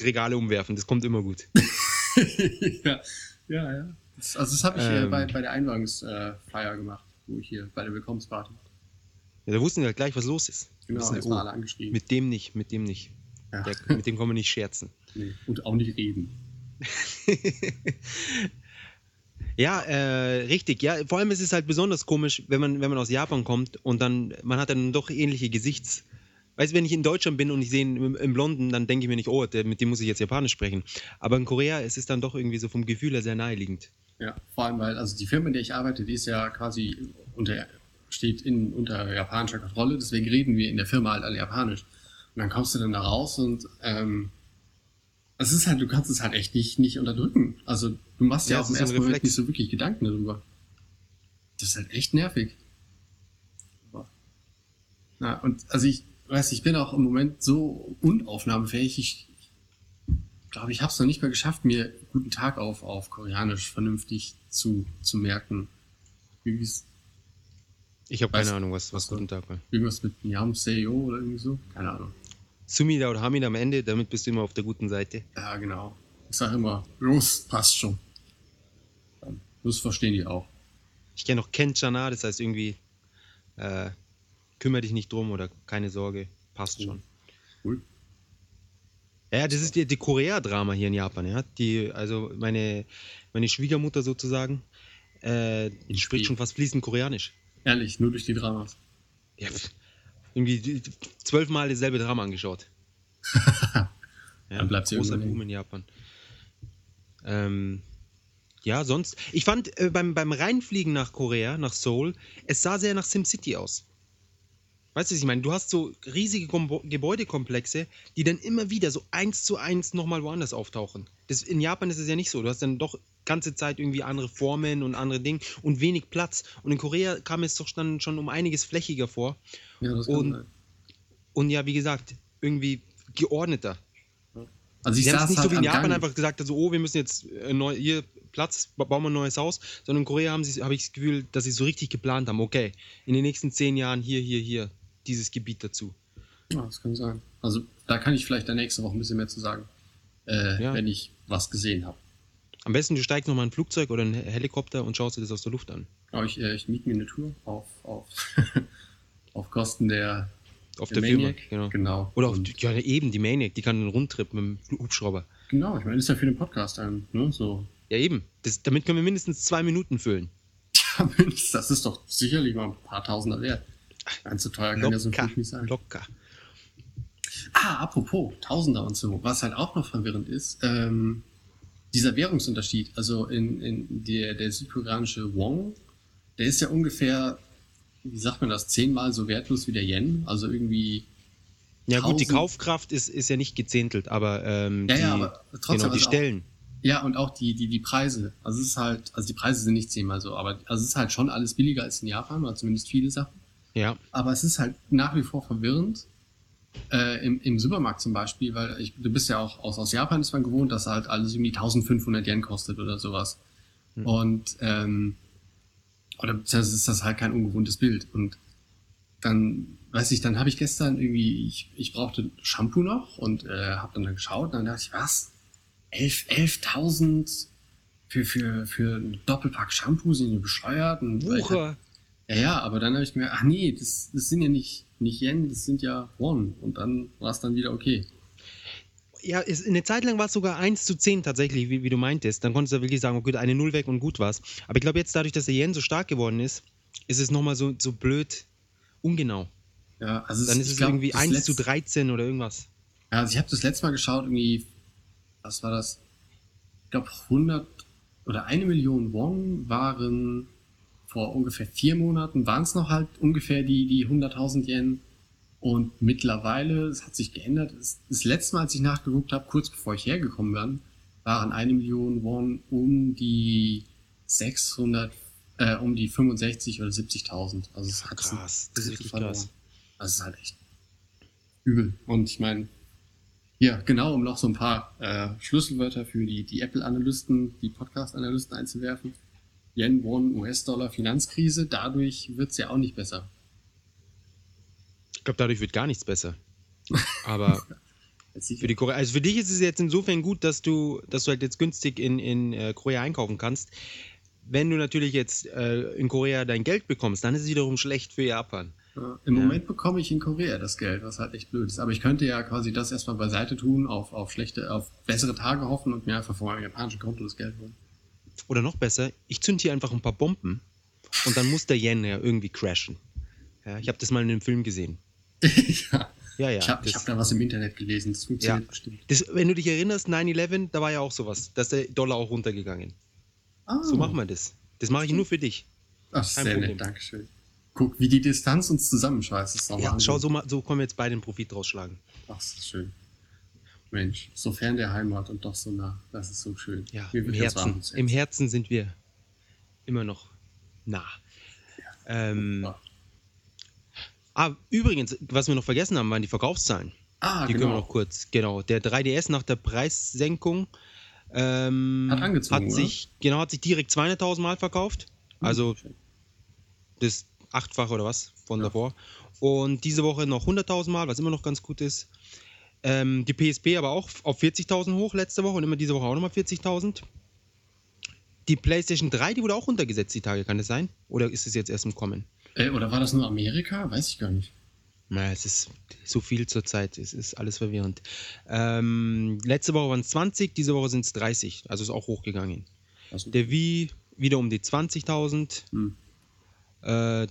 [SPEAKER 3] Regale umwerfen, das kommt immer gut. [laughs]
[SPEAKER 2] ja, ja, ja. Das, also das habe ich äh,
[SPEAKER 3] Ähm.
[SPEAKER 2] bei, bei der Einweihungsfeier gemacht, wo ich hier bei der Willkommensparty.
[SPEAKER 3] Ja, da wussten wir halt gleich, was los ist. Wir
[SPEAKER 2] Genau,
[SPEAKER 3] wussten,
[SPEAKER 2] erstmal
[SPEAKER 3] oh,
[SPEAKER 2] alle angeschrieben.
[SPEAKER 3] mit dem nicht, mit dem nicht.
[SPEAKER 2] ja.
[SPEAKER 3] Der, mit dem kann man nicht scherzen.
[SPEAKER 2] nee. Und auch nicht reden. [laughs]
[SPEAKER 3] Ja, äh, richtig. Ja, vor allem ist es halt besonders komisch, wenn man, wenn man aus Japan kommt und dann, man hat dann doch ähnliche Gesichts. Weißt du, wenn ich in Deutschland bin und ich sehe einen im Blonden, dann denke ich mir nicht, oh, der, mit dem muss ich jetzt Japanisch sprechen. Aber in Korea ist es dann doch irgendwie so vom Gefühl her sehr naheliegend.
[SPEAKER 2] Ja, vor allem, weil also die Firma, in der ich arbeite, die ist ja quasi unter, steht in, unter japanischer Kontrolle, deswegen reden wir in der Firma halt alle Japanisch. Und dann kommst du dann da raus und ähm, es ist halt, du kannst es halt echt nicht, nicht unterdrücken. Also du machst ja,
[SPEAKER 3] Ja,
[SPEAKER 2] auch
[SPEAKER 3] es
[SPEAKER 2] im
[SPEAKER 3] ist ein
[SPEAKER 2] ersten Moment nicht so wirklich Gedanken darüber. Das ist halt echt nervig. Na, und also ich weiß, ich bin auch im Moment so unaufnahmefähig, ich glaube, ich habe es noch nicht mal geschafft, mir guten Tag auf, auf Koreanisch vernünftig zu, zu merken. Irgendwas,
[SPEAKER 3] Ich habe keine Ahnung, was, was guten Tag war.
[SPEAKER 2] irgendwas mit Yam Seyo oder irgendwie so? Keine Ahnung.
[SPEAKER 3] Sumida oder Hamida am Ende, damit bist du immer auf der guten Seite.
[SPEAKER 2] Ja, genau. Ich sage immer, los, passt schon. Das verstehen die auch.
[SPEAKER 3] Ich kenne noch Kenchana, das heißt irgendwie, äh, kümmere dich nicht drum oder keine Sorge, passt schon.
[SPEAKER 2] Cool.
[SPEAKER 3] Ja, das ist die, die Korea-Drama hier in Japan, ja. Die, also meine, meine Schwiegermutter sozusagen, äh, die spricht schon fast fließend Koreanisch.
[SPEAKER 2] Ehrlich, nur durch die Dramas.
[SPEAKER 3] Ja, pf, irgendwie zwölfmal dasselbe Drama angeschaut. [laughs] ja,
[SPEAKER 2] Dann bleibt sie
[SPEAKER 3] großer Boom in Japan. Ähm, ja, sonst. Ich fand äh, beim, beim Reinfliegen nach Korea, nach Seoul, es sah sehr nach SimCity aus. Weißt du, was ich meine? Du hast so riesige Kombo Gebäudekomplexe, die dann immer wieder so eins zu eins nochmal woanders auftauchen. Das, in Japan ist es ja nicht so. Du hast dann doch ganze Zeit irgendwie andere Formen und andere Dinge und wenig Platz. Und in Korea kam es doch dann schon um einiges flächiger vor.
[SPEAKER 2] Ja, das
[SPEAKER 3] Und-
[SPEAKER 2] sein.
[SPEAKER 3] Und ja, wie gesagt, irgendwie geordneter.
[SPEAKER 2] Also ich
[SPEAKER 3] Sie haben es nicht
[SPEAKER 2] halt
[SPEAKER 3] so wie in Japan
[SPEAKER 2] Gang.
[SPEAKER 3] einfach gesagt, also, oh, wir müssen jetzt äh, neu, hier Platz, ba- bauen wir ein neues Haus, sondern in Korea haben sie, habe ich das Gefühl, dass sie so richtig geplant haben, okay, in den nächsten zehn Jahren hier, hier, hier, dieses Gebiet dazu.
[SPEAKER 2] Ja, das kann sein. Also da kann ich vielleicht dann nächste Woche ein bisschen mehr zu sagen, äh,
[SPEAKER 3] Ja.
[SPEAKER 2] wenn ich was gesehen habe.
[SPEAKER 3] Am besten, du steigst nochmal ein Flugzeug oder ein Helikopter und schaust dir das aus der Luft an.
[SPEAKER 2] Aber ich, äh, ich miete mir eine Tour auf, auf, [laughs] auf Kosten der,
[SPEAKER 3] Auf
[SPEAKER 2] der
[SPEAKER 3] der, Firma,
[SPEAKER 2] Maniac.
[SPEAKER 3] genau.
[SPEAKER 2] Genau.
[SPEAKER 3] Oder auf, ja, eben, die Maniac, die kann einen Rundtrip mit dem Hubschrauber.
[SPEAKER 2] Genau, ich meine, das ist ja für den Podcast ein, ne, so.
[SPEAKER 3] Ja, eben. Das, damit können wir mindestens zwei Minuten füllen. [laughs]
[SPEAKER 2] Ja, das ist doch sicherlich mal ein paar Tausender wert. Ganz so teuer kann ja so ein
[SPEAKER 3] Locker,
[SPEAKER 2] Flug nicht sein.
[SPEAKER 3] locker.
[SPEAKER 2] Ah, apropos, Tausender und so, was halt auch noch verwirrend ist, ähm, dieser Währungsunterschied, also in, in der, der südkoreanische Won, der ist ja ungefähr, wie sagt man das, zehnmal so wertlos wie der Yen, also irgendwie,
[SPEAKER 3] Ja gut, die
[SPEAKER 2] 1000
[SPEAKER 3] Kaufkraft ist, ist ja nicht gezähntelt, aber, ähm,
[SPEAKER 2] Ja,
[SPEAKER 3] die,
[SPEAKER 2] ja, aber trotzdem,
[SPEAKER 3] genau, die
[SPEAKER 2] also auch-
[SPEAKER 3] Stellen.
[SPEAKER 2] ja, und auch die, die, die Preise, also es ist halt, also die Preise sind nicht zehnmal so, aber also es ist halt schon alles billiger als in Japan, oder zumindest viele Sachen.
[SPEAKER 3] Ja,
[SPEAKER 2] Aber es ist halt nach wie vor verwirrend. Äh, im, Im Supermarkt zum Beispiel, weil ich, du bist ja auch aus, aus Japan ist man gewohnt, dass halt alles irgendwie 1500 Yen kostet oder sowas. Und, ähm, oder beziehungsweise ist das halt kein ungewohntes Bild. Und dann, weiß ich, dann habe ich gestern irgendwie, ich, ich brauchte Shampoo noch und äh, habe dann, dann geschaut und dann dachte ich, was? 11 11.000 für, für, für einen Doppelpack Shampoo sind die bescheuert? Und ich halt
[SPEAKER 3] Wucher.
[SPEAKER 2] ja, ja, aber dann habe ich mir, ach nee, das, das sind ja nicht, nicht Yen, das sind ja Won. Und dann war es dann wieder okay.
[SPEAKER 3] Ja, es, eine Zeit lang war es sogar 1 zu 10 tatsächlich, wie, wie du meintest. Dann konntest du wirklich sagen, okay, eine Null weg und gut war's. Aber ich glaube jetzt, dadurch, dass der Yen so stark geworden ist, ist es nochmal so, so blöd ungenau.
[SPEAKER 2] Ja, also
[SPEAKER 3] Dann
[SPEAKER 2] ich
[SPEAKER 3] ist es
[SPEAKER 2] glaub,
[SPEAKER 3] irgendwie
[SPEAKER 2] das
[SPEAKER 3] 1 zu
[SPEAKER 2] letzte-
[SPEAKER 3] 13 oder irgendwas.
[SPEAKER 2] Ja, also ich habe das letzte Mal geschaut, irgendwie, was war das? Ich glaube 100 oder eine Million Won waren vor ungefähr vier Monaten, waren es noch halt ungefähr die, die 100.000 Yen. Und mittlerweile, es hat sich geändert. Das, das letzte Mal, als ich nachgeguckt habe, kurz bevor ich hergekommen bin, waren eine Million Won um die 600, äh, um die 65 oder 70.000. Also es hat
[SPEAKER 3] Krass, das ist wirklich krass.
[SPEAKER 2] Das ist halt echt übel. Und ich meine, ja, genau, um noch so ein paar äh, Schlüsselwörter für die, die Apple-Analysten, die Podcast-Analysten einzuwerfen. Yen, Won, US-Dollar, Finanzkrise. Dadurch wird's ja auch nicht besser.
[SPEAKER 3] Ich glaube, dadurch wird gar nichts besser. [laughs] Aber für die Korea, also für dich ist es jetzt insofern gut, dass du, dass du halt jetzt günstig in, in äh, Korea einkaufen kannst. Wenn du natürlich jetzt äh, in Korea dein Geld bekommst, dann ist es wiederum schlecht für Japan.
[SPEAKER 2] Ja, Im Moment bekomme ich in Korea das Geld, was halt echt blöd ist. Aber ich könnte ja quasi das erstmal beiseite tun, auf, auf schlechte, auf bessere Tage hoffen und mir einfach von meinem japanischen Konto das Geld holen.
[SPEAKER 3] Oder noch besser, ich zünd hier einfach ein paar Bomben und dann muss der Yen ja irgendwie crashen. Ja, ich habe das mal in einem Film gesehen. [laughs]
[SPEAKER 2] ja.
[SPEAKER 3] Ja, ja.
[SPEAKER 2] Ich habe hab da was im Internet gelesen, das funktioniert
[SPEAKER 3] Ja.
[SPEAKER 2] bestimmt.
[SPEAKER 3] Das, wenn du dich erinnerst, 9-11, da war ja auch sowas. Da ist der Dollar auch runtergegangen.
[SPEAKER 2] Ah,
[SPEAKER 3] So machen wir das. Das mache ich nur für dich.
[SPEAKER 2] Ach, sehr
[SPEAKER 3] Problem.
[SPEAKER 2] nett, Dankeschön. Guck, wie die Distanz uns zusammenschweißt.
[SPEAKER 3] Ja, schau, so, so können wir jetzt beide den Profit rausschlagen.
[SPEAKER 2] Ach, das ist schön. Mensch, so fern der Heimat und doch so nah. Das ist so schön.
[SPEAKER 3] Ja, im Herzen, im Herzen sind wir immer noch nah. Ähm,
[SPEAKER 2] Ja.
[SPEAKER 3] ah, übrigens, was wir noch vergessen haben, waren die Verkaufszahlen.
[SPEAKER 2] Ah,
[SPEAKER 3] die können wir
[SPEAKER 2] genau.
[SPEAKER 3] noch kurz, genau. Der 3DS nach der Preissenkung ähm,
[SPEAKER 2] Hat angezogen,
[SPEAKER 3] hat sich, genau, hat sich direkt 200.000 Mal verkauft. Also
[SPEAKER 2] Schön.
[SPEAKER 3] das achtfache oder was von
[SPEAKER 2] Ja.
[SPEAKER 3] davor. Und diese Woche noch 100.000 Mal, was immer noch ganz gut ist. Ähm, die PSP aber auch auf 40.000 hoch letzte Woche und immer diese Woche auch nochmal 40.000. Die PlayStation 3, die wurde auch runtergesetzt die Tage, kann das sein? Oder ist es jetzt erst im Kommen?
[SPEAKER 2] Äh, oder war das nur Amerika? Weiß ich gar nicht.
[SPEAKER 3] Na, es ist so viel zur Zeit, es ist alles verwirrend. Ähm, letzte Woche waren es 20, diese Woche sind es 30, also ist auch hochgegangen.
[SPEAKER 2] Also,
[SPEAKER 3] Der Wii wieder um die 20.000,
[SPEAKER 2] hm.
[SPEAKER 3] äh,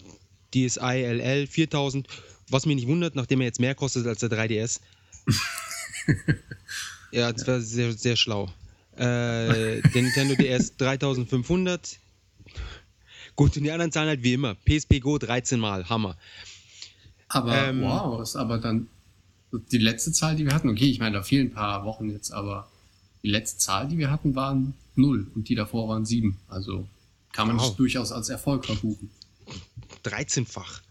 [SPEAKER 3] DSi LL 4000, was mich nicht wundert, nachdem er jetzt mehr kostet als der 3DS. [laughs] ja, das war sehr, sehr schlau. Äh, der Nintendo DS 3500. Gut, und die anderen zahlen halt wie immer. PSP Go 13 Mal, Hammer.
[SPEAKER 2] Aber
[SPEAKER 3] Ähm,
[SPEAKER 2] wow, ist aber dann die letzte Zahl, die wir hatten. Okay, ich meine, da fehlen ein paar Wochen jetzt, aber die letzte Zahl, die wir hatten, waren null und die davor waren sieben. Also kann man
[SPEAKER 3] Wow.
[SPEAKER 2] das durchaus als Erfolg verbuchen.
[SPEAKER 3] 13-fach.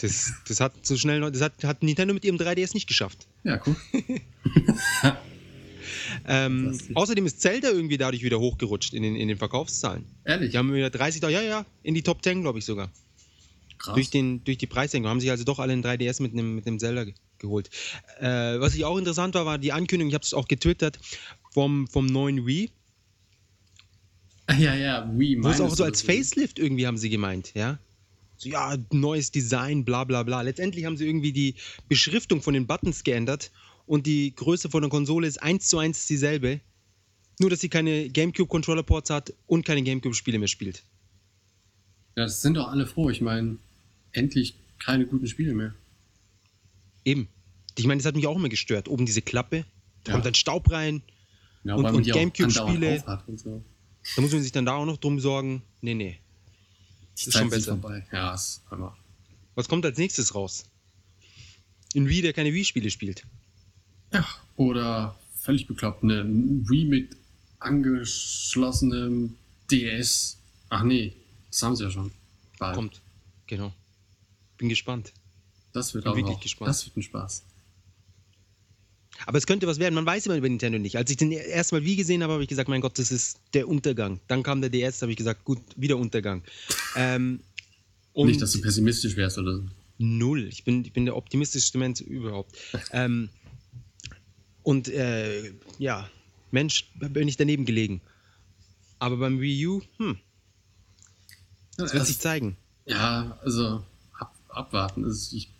[SPEAKER 3] Das, das hat so schnell noch, das hat, hat Nintendo mit ihrem 3DS nicht geschafft.
[SPEAKER 2] Ja, guck. [laughs]
[SPEAKER 3] Ähm, außerdem ist Zelda irgendwie dadurch wieder hochgerutscht in den, in den Verkaufszahlen.
[SPEAKER 2] Ehrlich.
[SPEAKER 3] Die haben wieder 30, ja, ja, in die Top 10, glaube ich sogar.
[SPEAKER 2] krass.
[SPEAKER 3] Durch, den, durch die Preissenkung haben sich also doch alle einen 3DS mit einem, mit Zelda ge geholt. Äh, was ich auch interessant war, war die Ankündigung, ich habe es auch getwittert, vom, vom neuen Wii,
[SPEAKER 2] ja, ja, Wii
[SPEAKER 3] wo es auch so als Facelift irgendwie haben sie gemeint, ja. So, ja, neues Design, bla bla bla. Letztendlich haben sie irgendwie die Beschriftung von den Buttons geändert und die Größe von der Konsole ist eins zu eins dieselbe. Nur, dass sie keine GameCube-Controller-Ports hat und keine GameCube-Spiele mehr spielt.
[SPEAKER 2] Ja, das sind doch alle froh. Ich meine, endlich keine guten Spiele mehr.
[SPEAKER 3] Eben. Ich meine, das hat mich auch immer gestört. Oben diese Klappe, da
[SPEAKER 2] Ja.
[SPEAKER 3] kommt dann Staub rein.
[SPEAKER 2] Ja,
[SPEAKER 3] Und- und Gamecube-Spiele-
[SPEAKER 2] so.
[SPEAKER 3] Da muss man sich dann da auch noch drum sorgen. Nee, nee.
[SPEAKER 2] Die
[SPEAKER 3] Ist schon besser.
[SPEAKER 2] vorbei. Ja, ist einfach.
[SPEAKER 3] Was kommt als nächstes raus? Ein Wii, der keine Wii-Spiele spielt.
[SPEAKER 2] Ja, oder völlig bekloppt, eine Wii mit angeschlossenem DS. Ach nee, das haben sie ja schon. Bald.
[SPEAKER 3] Kommt. Genau. Bin gespannt.
[SPEAKER 2] Das wird
[SPEAKER 3] Bin
[SPEAKER 2] auch
[SPEAKER 3] wirklich
[SPEAKER 2] noch,
[SPEAKER 3] gespannt.
[SPEAKER 2] Das wird ein Spaß.
[SPEAKER 3] Aber es könnte was werden. Man weiß immer über Nintendo nicht. Als ich den ersten Mal Wii gesehen habe, habe ich gesagt, mein Gott, das ist der Untergang. Dann kam der DS, habe ich gesagt, gut, wieder Untergang. Ähm,
[SPEAKER 2] nicht, dass du pessimistisch wärst oder so.
[SPEAKER 3] Null. Ich bin, ich bin der optimistischste Mensch überhaupt. ähm, und äh, ja, Mensch, bin ich daneben gelegen. Aber beim Wii U, hm, das wird sich zeigen.
[SPEAKER 2] Ja, also ab, abwarten. Also ich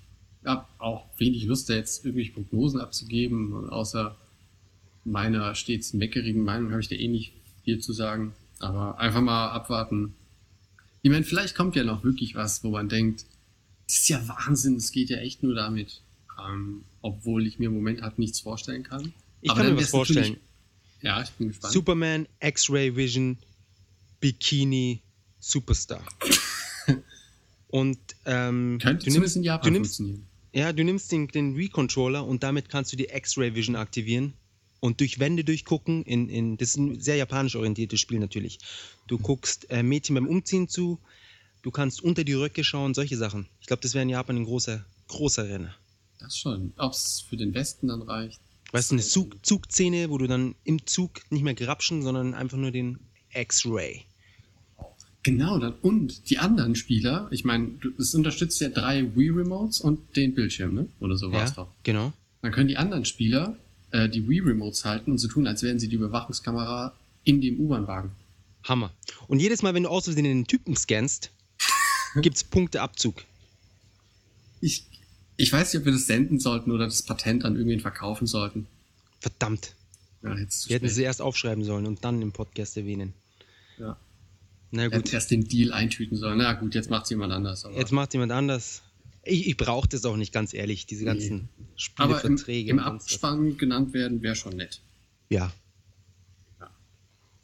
[SPEAKER 2] habe auch wenig Lust, da jetzt irgendwelche Prognosen abzugeben. Und außer meiner stets meckerigen Meinung habe ich da eh nicht viel zu sagen. Aber einfach mal abwarten. Ich meine, vielleicht kommt ja noch wirklich was, wo man denkt, das ist ja Wahnsinn, es geht ja echt nur damit. Ähm, obwohl ich mir im Moment halt nichts vorstellen kann.
[SPEAKER 3] Ich
[SPEAKER 2] Aber
[SPEAKER 3] kann mir was vorstellen.
[SPEAKER 2] Ja, ich bin gespannt.
[SPEAKER 3] Superman, X-Ray Vision, Bikini, Superstar. [laughs] Und ähm,
[SPEAKER 2] Könnte
[SPEAKER 3] du
[SPEAKER 2] zumindest
[SPEAKER 3] nimmst,
[SPEAKER 2] in
[SPEAKER 3] du
[SPEAKER 2] Japan
[SPEAKER 3] nimmst,
[SPEAKER 2] funktionieren.
[SPEAKER 3] Ja, du nimmst den, den Wii-Controller und damit kannst du die X-Ray Vision aktivieren und durch Wände durchgucken. In, in, das ist ein sehr japanisch orientiertes Spiel natürlich. Du guckst äh, Mädchen beim Umziehen zu, du kannst unter die Röcke schauen, solche Sachen. Ich glaube, das wäre in Japan ein großer, großer Renner.
[SPEAKER 2] Das schon. Ob es für den Westen dann reicht.
[SPEAKER 3] Weißt du, eine Zug, Zugszene, wo du dann im Zug nicht mehr grapschen, sondern einfach nur den X-Ray.
[SPEAKER 2] Genau, dann, und die anderen Spieler, ich meine, es unterstützt ja drei Wii-Remotes und den Bildschirm, ne? Oder so war's
[SPEAKER 3] Ja,
[SPEAKER 2] doch.
[SPEAKER 3] genau.
[SPEAKER 2] Dann können die anderen Spieler äh, die Wii-Remotes halten und so tun, als wären sie die Überwachungskamera in dem U-Bahn-Wagen.
[SPEAKER 3] Hammer. Und jedes Mal, wenn du aus Versehen den Typen scannst, [laughs] gibt's Punkteabzug.
[SPEAKER 2] Ich, ich weiß nicht, ob wir das senden sollten oder das Patent an irgendwen verkaufen sollten.
[SPEAKER 3] Verdammt.
[SPEAKER 2] Ja, jetzt
[SPEAKER 3] Wir hätten sie erst aufschreiben sollen und dann im Podcast erwähnen.
[SPEAKER 2] Ja.
[SPEAKER 3] Na gut,
[SPEAKER 2] hätte erst den Deal eintüten sollen. Na gut, jetzt macht's jemand anders. Aber,
[SPEAKER 3] jetzt macht jemand anders. Ich, ich brauche das auch nicht, ganz ehrlich, diese ganzen
[SPEAKER 2] aber im,
[SPEAKER 3] Spieleverträge.
[SPEAKER 2] im
[SPEAKER 3] was.
[SPEAKER 2] Abspann genannt werden wäre schon nett.
[SPEAKER 3] Ja.
[SPEAKER 2] Ja.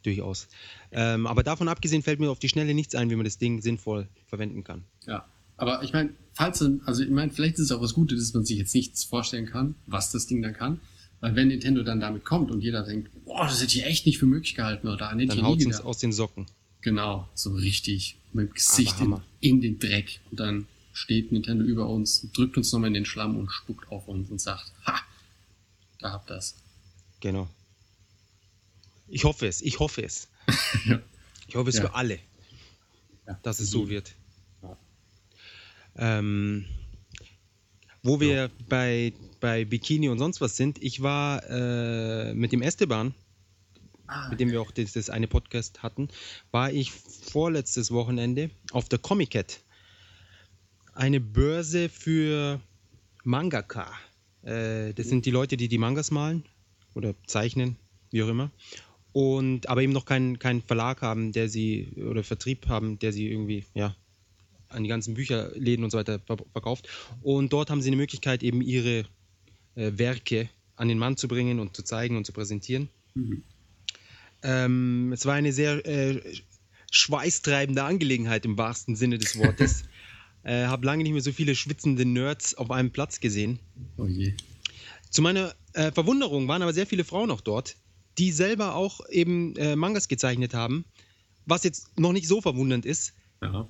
[SPEAKER 3] Durchaus. Ähm, aber davon abgesehen fällt mir auf die Schnelle nichts ein, wie man das Ding sinnvoll verwenden kann.
[SPEAKER 2] Ja. Aber ich meine, falls, also ich meine, vielleicht ist es auch was Gutes, dass man sich jetzt nichts vorstellen kann, was das Ding dann kann. Weil wenn Nintendo dann damit kommt und jeder denkt, boah, das hätte ich echt nicht für möglich gehalten oder an den
[SPEAKER 3] Dann haut es aus den Socken.
[SPEAKER 2] Genau, so richtig mit dem Gesicht in, in den Dreck. Und dann steht Nintendo über uns, drückt uns nochmal in den Schlamm und spuckt auf uns und sagt, ha, da habt das.
[SPEAKER 3] Genau. Ich hoffe es, ich hoffe es. [laughs]
[SPEAKER 2] Ja.
[SPEAKER 3] Ich hoffe es
[SPEAKER 2] Ja.
[SPEAKER 3] für alle,
[SPEAKER 2] Ja.
[SPEAKER 3] dass es so wird.
[SPEAKER 2] Ja.
[SPEAKER 3] Ähm, wo wir bei, bei Bikini und sonst was sind, ich war äh, mit dem Esteban,
[SPEAKER 2] Ah,
[SPEAKER 3] mit dem wir auch das, das eine Podcast hatten, war ich vorletztes Wochenende auf der Comic Cat. Eine Börse für Mangaka. Äh, das sind die Leute, die die Mangas malen oder zeichnen, wie auch immer. Und aber eben noch keinen keinen Verlag haben, der sie oder Vertrieb haben, der sie irgendwie ja an die ganzen Bücherläden und so weiter ver verkauft. Und dort haben sie eine Möglichkeit, eben ihre äh, Werke an den Mann zu bringen und zu zeigen und zu präsentieren.
[SPEAKER 2] Mhm.
[SPEAKER 3] Ähm, es war eine sehr äh, schweißtreibende Angelegenheit im wahrsten Sinne des Wortes. [laughs] äh, habe lange nicht mehr so viele schwitzende Nerds auf einem Platz gesehen.
[SPEAKER 2] Oh je.
[SPEAKER 3] Zu meiner äh, Verwunderung waren aber sehr viele Frauen auch dort, die selber auch eben äh, Mangas gezeichnet haben, was jetzt noch nicht so verwundernd ist.
[SPEAKER 2] Ja.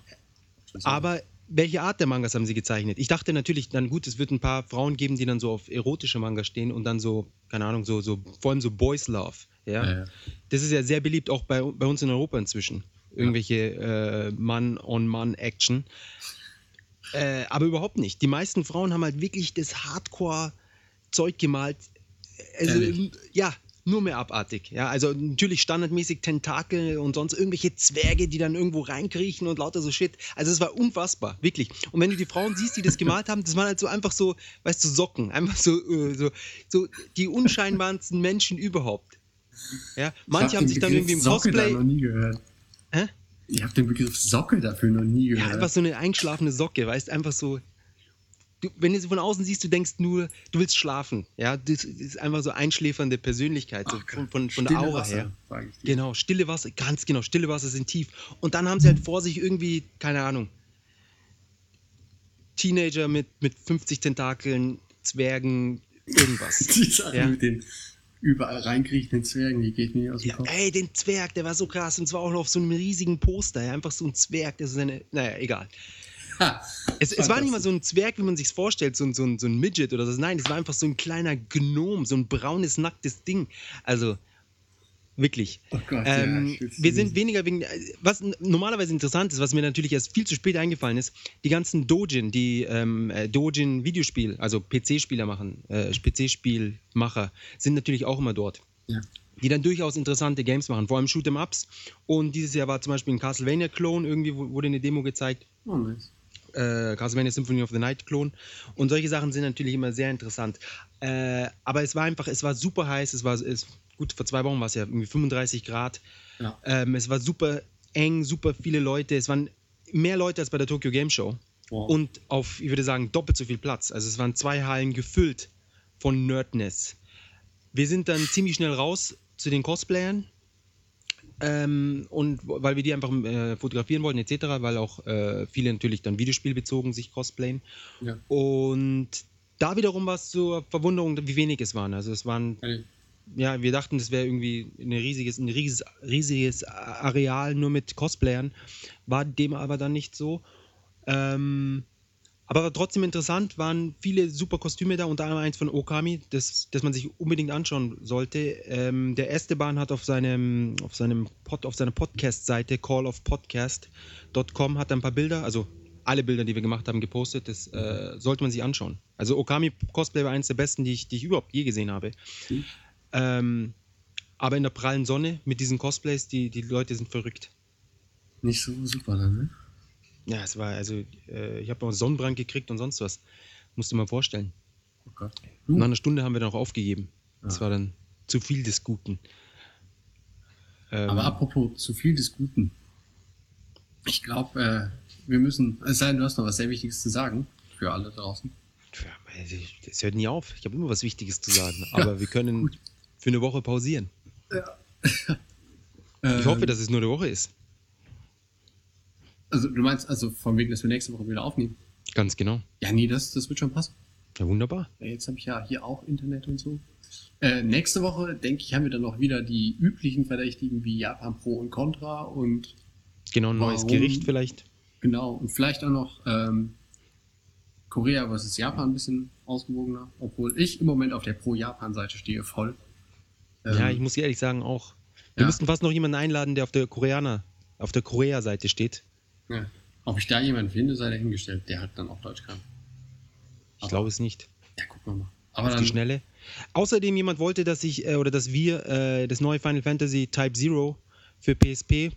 [SPEAKER 3] Aber welche Art der Mangas haben sie gezeichnet? Ich dachte natürlich, dann gut, es wird ein paar Frauen geben, die dann so auf erotische Mangas stehen und dann so, keine Ahnung, so, so vor allem so Boys Love. Ja?
[SPEAKER 2] Ja, ja.
[SPEAKER 3] Das ist ja sehr beliebt auch bei, bei uns in Europa inzwischen. Irgendwelche äh, Mann-on-Mann-Action. Äh, aber überhaupt nicht. Die meisten Frauen haben halt wirklich das Hardcore-Zeug gemalt. Also,
[SPEAKER 2] Ehrlich?
[SPEAKER 3] ja, nur mehr abartig. Ja, also natürlich standardmäßig Tentakel und sonst irgendwelche Zwerge, die dann irgendwo reinkriechen und lauter so Shit. Also es war unfassbar, wirklich. Und wenn du die Frauen siehst, die das gemalt haben, das waren halt so einfach so, weißt du, Socken. Einfach so, äh, so, so die unscheinbarsten Menschen überhaupt. Ja, manche
[SPEAKER 2] Ich hab
[SPEAKER 3] haben sich dann irgendwie im
[SPEAKER 2] Socke da
[SPEAKER 3] Cosplay.
[SPEAKER 2] noch nie gehört.
[SPEAKER 3] Hä?
[SPEAKER 2] Ich habe den Begriff Socke dafür noch nie
[SPEAKER 3] Ja,
[SPEAKER 2] gehört.
[SPEAKER 3] einfach so eine eingeschlafene Socke, weißt einfach so. Du, wenn du sie von außen siehst, du denkst nur, du willst schlafen. Ja, das ist einfach so einschläfernde Persönlichkeit, so
[SPEAKER 2] Ach
[SPEAKER 3] von, von, von der Aura
[SPEAKER 2] Wasser,
[SPEAKER 3] her. Genau, stille Wasser, ganz genau, stille Wasser sind tief. Und dann haben sie halt vor sich irgendwie, keine Ahnung, Teenager mit, mit 50 Tentakeln, Zwergen, irgendwas. [laughs]
[SPEAKER 2] Die Sache
[SPEAKER 3] Ja.
[SPEAKER 2] mit den überall reinkriechenden Zwergen, die geht mir aus dem
[SPEAKER 3] Ja,
[SPEAKER 2] Kopf.
[SPEAKER 3] ey, den Zwerg, der war so krass und zwar auch noch auf so einem riesigen Poster, ja, einfach so ein Zwerg, der so seine, naja, egal. [laughs] Es, es war nicht mal so ein Zwerg, wie man sich vorstellt, so, ein- so, ein- so ein Midget oder so. Nein, es war einfach so ein kleiner Gnom, so ein braunes, nacktes Ding. Also, wirklich.
[SPEAKER 2] Oh Gott, ja,
[SPEAKER 3] ähm,
[SPEAKER 2] will's
[SPEAKER 3] wir sind weniger wegen. Was n- normalerweise interessant ist, was mir natürlich erst viel zu spät eingefallen ist, die ganzen Dojin, die ähm, äh, Dojin-Videospiel, also PC-Spieler machen, äh, PC-Spielmacher, sind natürlich auch immer dort
[SPEAKER 2] Ja.
[SPEAKER 3] die dann durchaus interessante Games machen, vor allem Shoot'em-Ups. Und dieses Jahr war zum Beispiel ein Castlevania-Klon, irgendwie wurde eine Demo gezeigt,
[SPEAKER 2] Oh, nice.
[SPEAKER 3] Äh, Castlevania Symphony of the Night-Klon. Und solche Sachen sind natürlich immer sehr interessant. Äh, aber es war einfach, es war super heiß, es war, es, gut, vor zwei Wochen war es ja irgendwie 35 Grad.
[SPEAKER 2] Ja.
[SPEAKER 3] Ähm, es war super eng, super viele Leute. Es waren mehr Leute als bei der Tokyo Game Show.
[SPEAKER 2] Wow.
[SPEAKER 3] Und auf, ich würde sagen, doppelt so viel Platz. Also es waren zwei Hallen gefüllt von Nerdness. Wir sind dann ziemlich schnell raus zu den Cosplayern. Ähm, und weil wir die einfach äh, fotografieren wollten, etc., weil auch äh, viele natürlich dann videospielbezogen sich cosplayen.
[SPEAKER 2] Ja.
[SPEAKER 3] Und da wiederum war es zur Verwunderung, wie wenig es waren. Also es waren,
[SPEAKER 2] Hey,
[SPEAKER 3] ja, wir dachten, das wäre irgendwie ein riesiges, ein riesiges, riesiges Areal nur mit Cosplayern. War dem aber dann nicht so. Ähm, aber trotzdem interessant, waren viele super Kostüme da, unter anderem eins von Okami, das, das man sich unbedingt anschauen sollte. Ähm, der Esteban hat auf seinem, auf seinem Pod, auf seiner Podcast-Seite callofpodcast.com hat ein paar Bilder, also alle Bilder, die wir gemacht haben, gepostet. Das äh, sollte man sich anschauen. Also Okami Cosplay war eines der besten, die ich, die ich überhaupt je gesehen habe.
[SPEAKER 2] Mhm.
[SPEAKER 3] Ähm, aber in der prallen Sonne mit diesen Cosplays, die, die Leute sind verrückt.
[SPEAKER 2] nicht so super dann, ne?
[SPEAKER 3] Ja, es war, also, äh, ich habe auch Sonnenbrand gekriegt und sonst was. Musst du mal vorstellen.
[SPEAKER 2] Oh Gott.
[SPEAKER 3] Nach einer Stunde haben wir dann auch aufgegeben. Das
[SPEAKER 2] Ah.
[SPEAKER 3] war dann zu viel des Guten. Ähm,
[SPEAKER 2] Aber apropos zu viel des Guten. Ich glaube, äh, wir müssen, es sei denn, du hast noch was sehr Wichtiges zu sagen für alle draußen.
[SPEAKER 3] tja, also, das hört nie auf. Ich habe immer was Wichtiges zu sagen. Aber wir können für eine Woche pausieren. Ich hoffe, dass es nur eine Woche ist.
[SPEAKER 2] Also, du meinst also von wegen, dass wir nächste Woche wieder aufnehmen?
[SPEAKER 3] Ganz genau.
[SPEAKER 2] Ja, nee, das, das wird schon passen.
[SPEAKER 3] Ja, wunderbar.
[SPEAKER 2] Ja, jetzt habe ich ja hier auch Internet und so. Äh, nächste Woche, denke ich, haben wir dann noch wieder die üblichen Verdächtigen wie Japan Pro und Contra und
[SPEAKER 3] Genau, ein neues
[SPEAKER 2] Warum?
[SPEAKER 3] Gericht vielleicht.
[SPEAKER 2] genau, und vielleicht auch noch ähm, Korea versus Japan ein bisschen ausgewogener, obwohl ich im Moment auf der Pro-Japan-Seite stehe voll. Ähm,
[SPEAKER 3] Ja, ich muss ehrlich sagen auch. Wir
[SPEAKER 2] Ja.
[SPEAKER 3] müssten fast noch jemanden einladen, der auf der Koreaner, auf der Korea-Seite steht.
[SPEAKER 2] Ja. Ob ich da jemanden finde, sei dahingestellt, der halt dann auch Deutsch kann.
[SPEAKER 3] Ich glaube es nicht.
[SPEAKER 2] Ja, gucken wir mal. Aber
[SPEAKER 3] auf
[SPEAKER 2] dann,
[SPEAKER 3] die Schnelle. Außerdem jemand wollte, dass ich äh, oder dass wir äh, das neue Final Fantasy Type Zero für PSP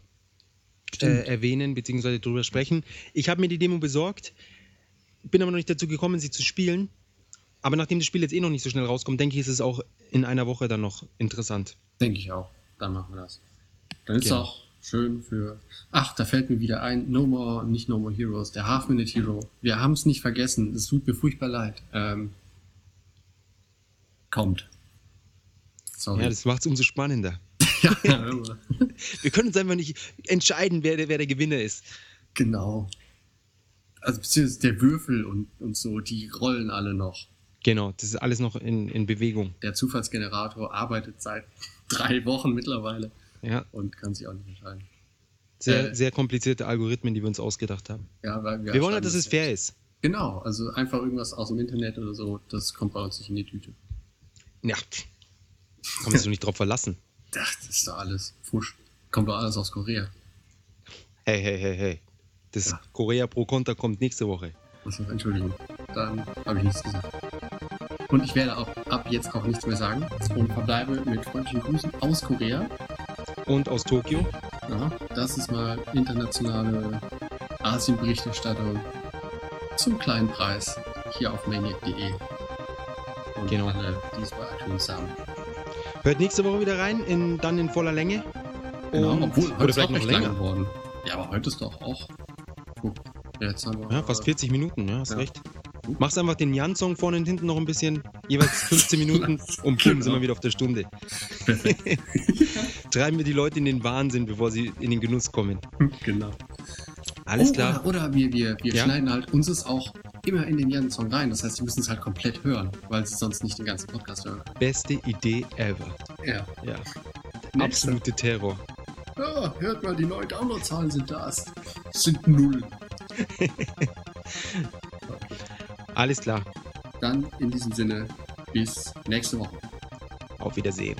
[SPEAKER 3] äh, erwähnen bzw. darüber sprechen. Ich habe mir die Demo besorgt, bin aber noch nicht dazu gekommen, sie zu spielen. Aber nachdem das Spiel jetzt eh noch nicht so schnell rauskommt, denke ich, ist es auch in einer Woche dann noch interessant.
[SPEAKER 2] denke ich auch. Dann machen wir das. Dann ist
[SPEAKER 3] Genau.
[SPEAKER 2] auch schön für. Ach, da fällt mir wieder ein. No More, nicht No More Heroes, der Half Minute Hero. Wir haben es nicht vergessen. Es tut mir furchtbar leid. Ähm, kommt. Sorry.
[SPEAKER 3] Ja, das macht es umso spannender. [laughs]
[SPEAKER 2] Ja,
[SPEAKER 3] Wir können uns einfach nicht entscheiden, wer der, wer der Gewinner ist.
[SPEAKER 2] genau. Also beziehungsweise der Würfel und, und so, die rollen alle noch.
[SPEAKER 3] Genau, das ist alles noch in, in Bewegung.
[SPEAKER 2] Der Zufallsgenerator arbeitet seit [laughs] drei Wochen mittlerweile
[SPEAKER 3] Ja,
[SPEAKER 2] und kann sich auch nicht entscheiden.
[SPEAKER 3] sehr,
[SPEAKER 2] Äh.
[SPEAKER 3] sehr komplizierte Algorithmen, die wir uns ausgedacht haben.
[SPEAKER 2] Ja, weil wir
[SPEAKER 3] Wir wollen halt, dass es fair ist.
[SPEAKER 2] Genau, also einfach irgendwas aus dem Internet oder so, das kommt bei uns nicht in die Tüte.
[SPEAKER 3] Ja, kann man sich doch nicht drauf verlassen. [laughs]
[SPEAKER 2] Ach, das ist doch alles Fusch. Kommt doch alles aus Korea.
[SPEAKER 3] Hey, hey, hey, hey. Das
[SPEAKER 2] Ja.
[SPEAKER 3] Korea Pro Konter kommt nächste Woche.
[SPEAKER 2] Also, Entschuldigung, dann habe ich nichts gesagt. Und ich werde auch ab jetzt auch nichts mehr sagen und verbleibe mit freundlichen Grüßen aus Korea.
[SPEAKER 3] Und aus Tokio.
[SPEAKER 2] Ja, das ist mal internationale Asien-Berichterstattung zum kleinen Preis hier auf maniac.de. Und
[SPEAKER 3] Genau.
[SPEAKER 2] alle, die es bei iTunes haben.
[SPEAKER 3] Hört nächste Woche wieder rein, in, dann in voller Länge.
[SPEAKER 2] Genau,
[SPEAKER 3] Und-
[SPEAKER 2] obwohl, heute ist auch
[SPEAKER 3] noch länger.
[SPEAKER 2] geworden. Ja, aber heute ist doch auch. Guck, jetzt haben wir.
[SPEAKER 3] Ja, fast 40 Minuten, ja, hast
[SPEAKER 2] Ja.
[SPEAKER 3] recht. Machst einfach den Jan-Song vorne und hinten noch ein bisschen, jeweils 15 Minuten [laughs] und bumm, sind wir wieder auf der Stunde. [laughs] Treiben wir die Leute in den Wahnsinn, bevor sie in den Genuss kommen. [laughs]
[SPEAKER 2] genau.
[SPEAKER 3] Alles
[SPEAKER 2] oh,
[SPEAKER 3] klar.
[SPEAKER 2] Oder, oder wir, wir, wir
[SPEAKER 3] Ja?
[SPEAKER 2] schneiden halt uns es auch immer in den Jan-Song rein. Das heißt, sie müssen es halt komplett hören, weil sie sonst nicht den ganzen Podcast hören.
[SPEAKER 3] Beste Idee ever.
[SPEAKER 2] Ja.
[SPEAKER 3] Ja.
[SPEAKER 2] Nächste.
[SPEAKER 3] Absolute Terror.
[SPEAKER 2] Ja, hört mal, die neuen Downloadzahlen sind da. Es sind null.
[SPEAKER 3] Alles klar.
[SPEAKER 2] Dann in diesem Sinne, bis nächste Woche.
[SPEAKER 3] Auf Wiedersehen.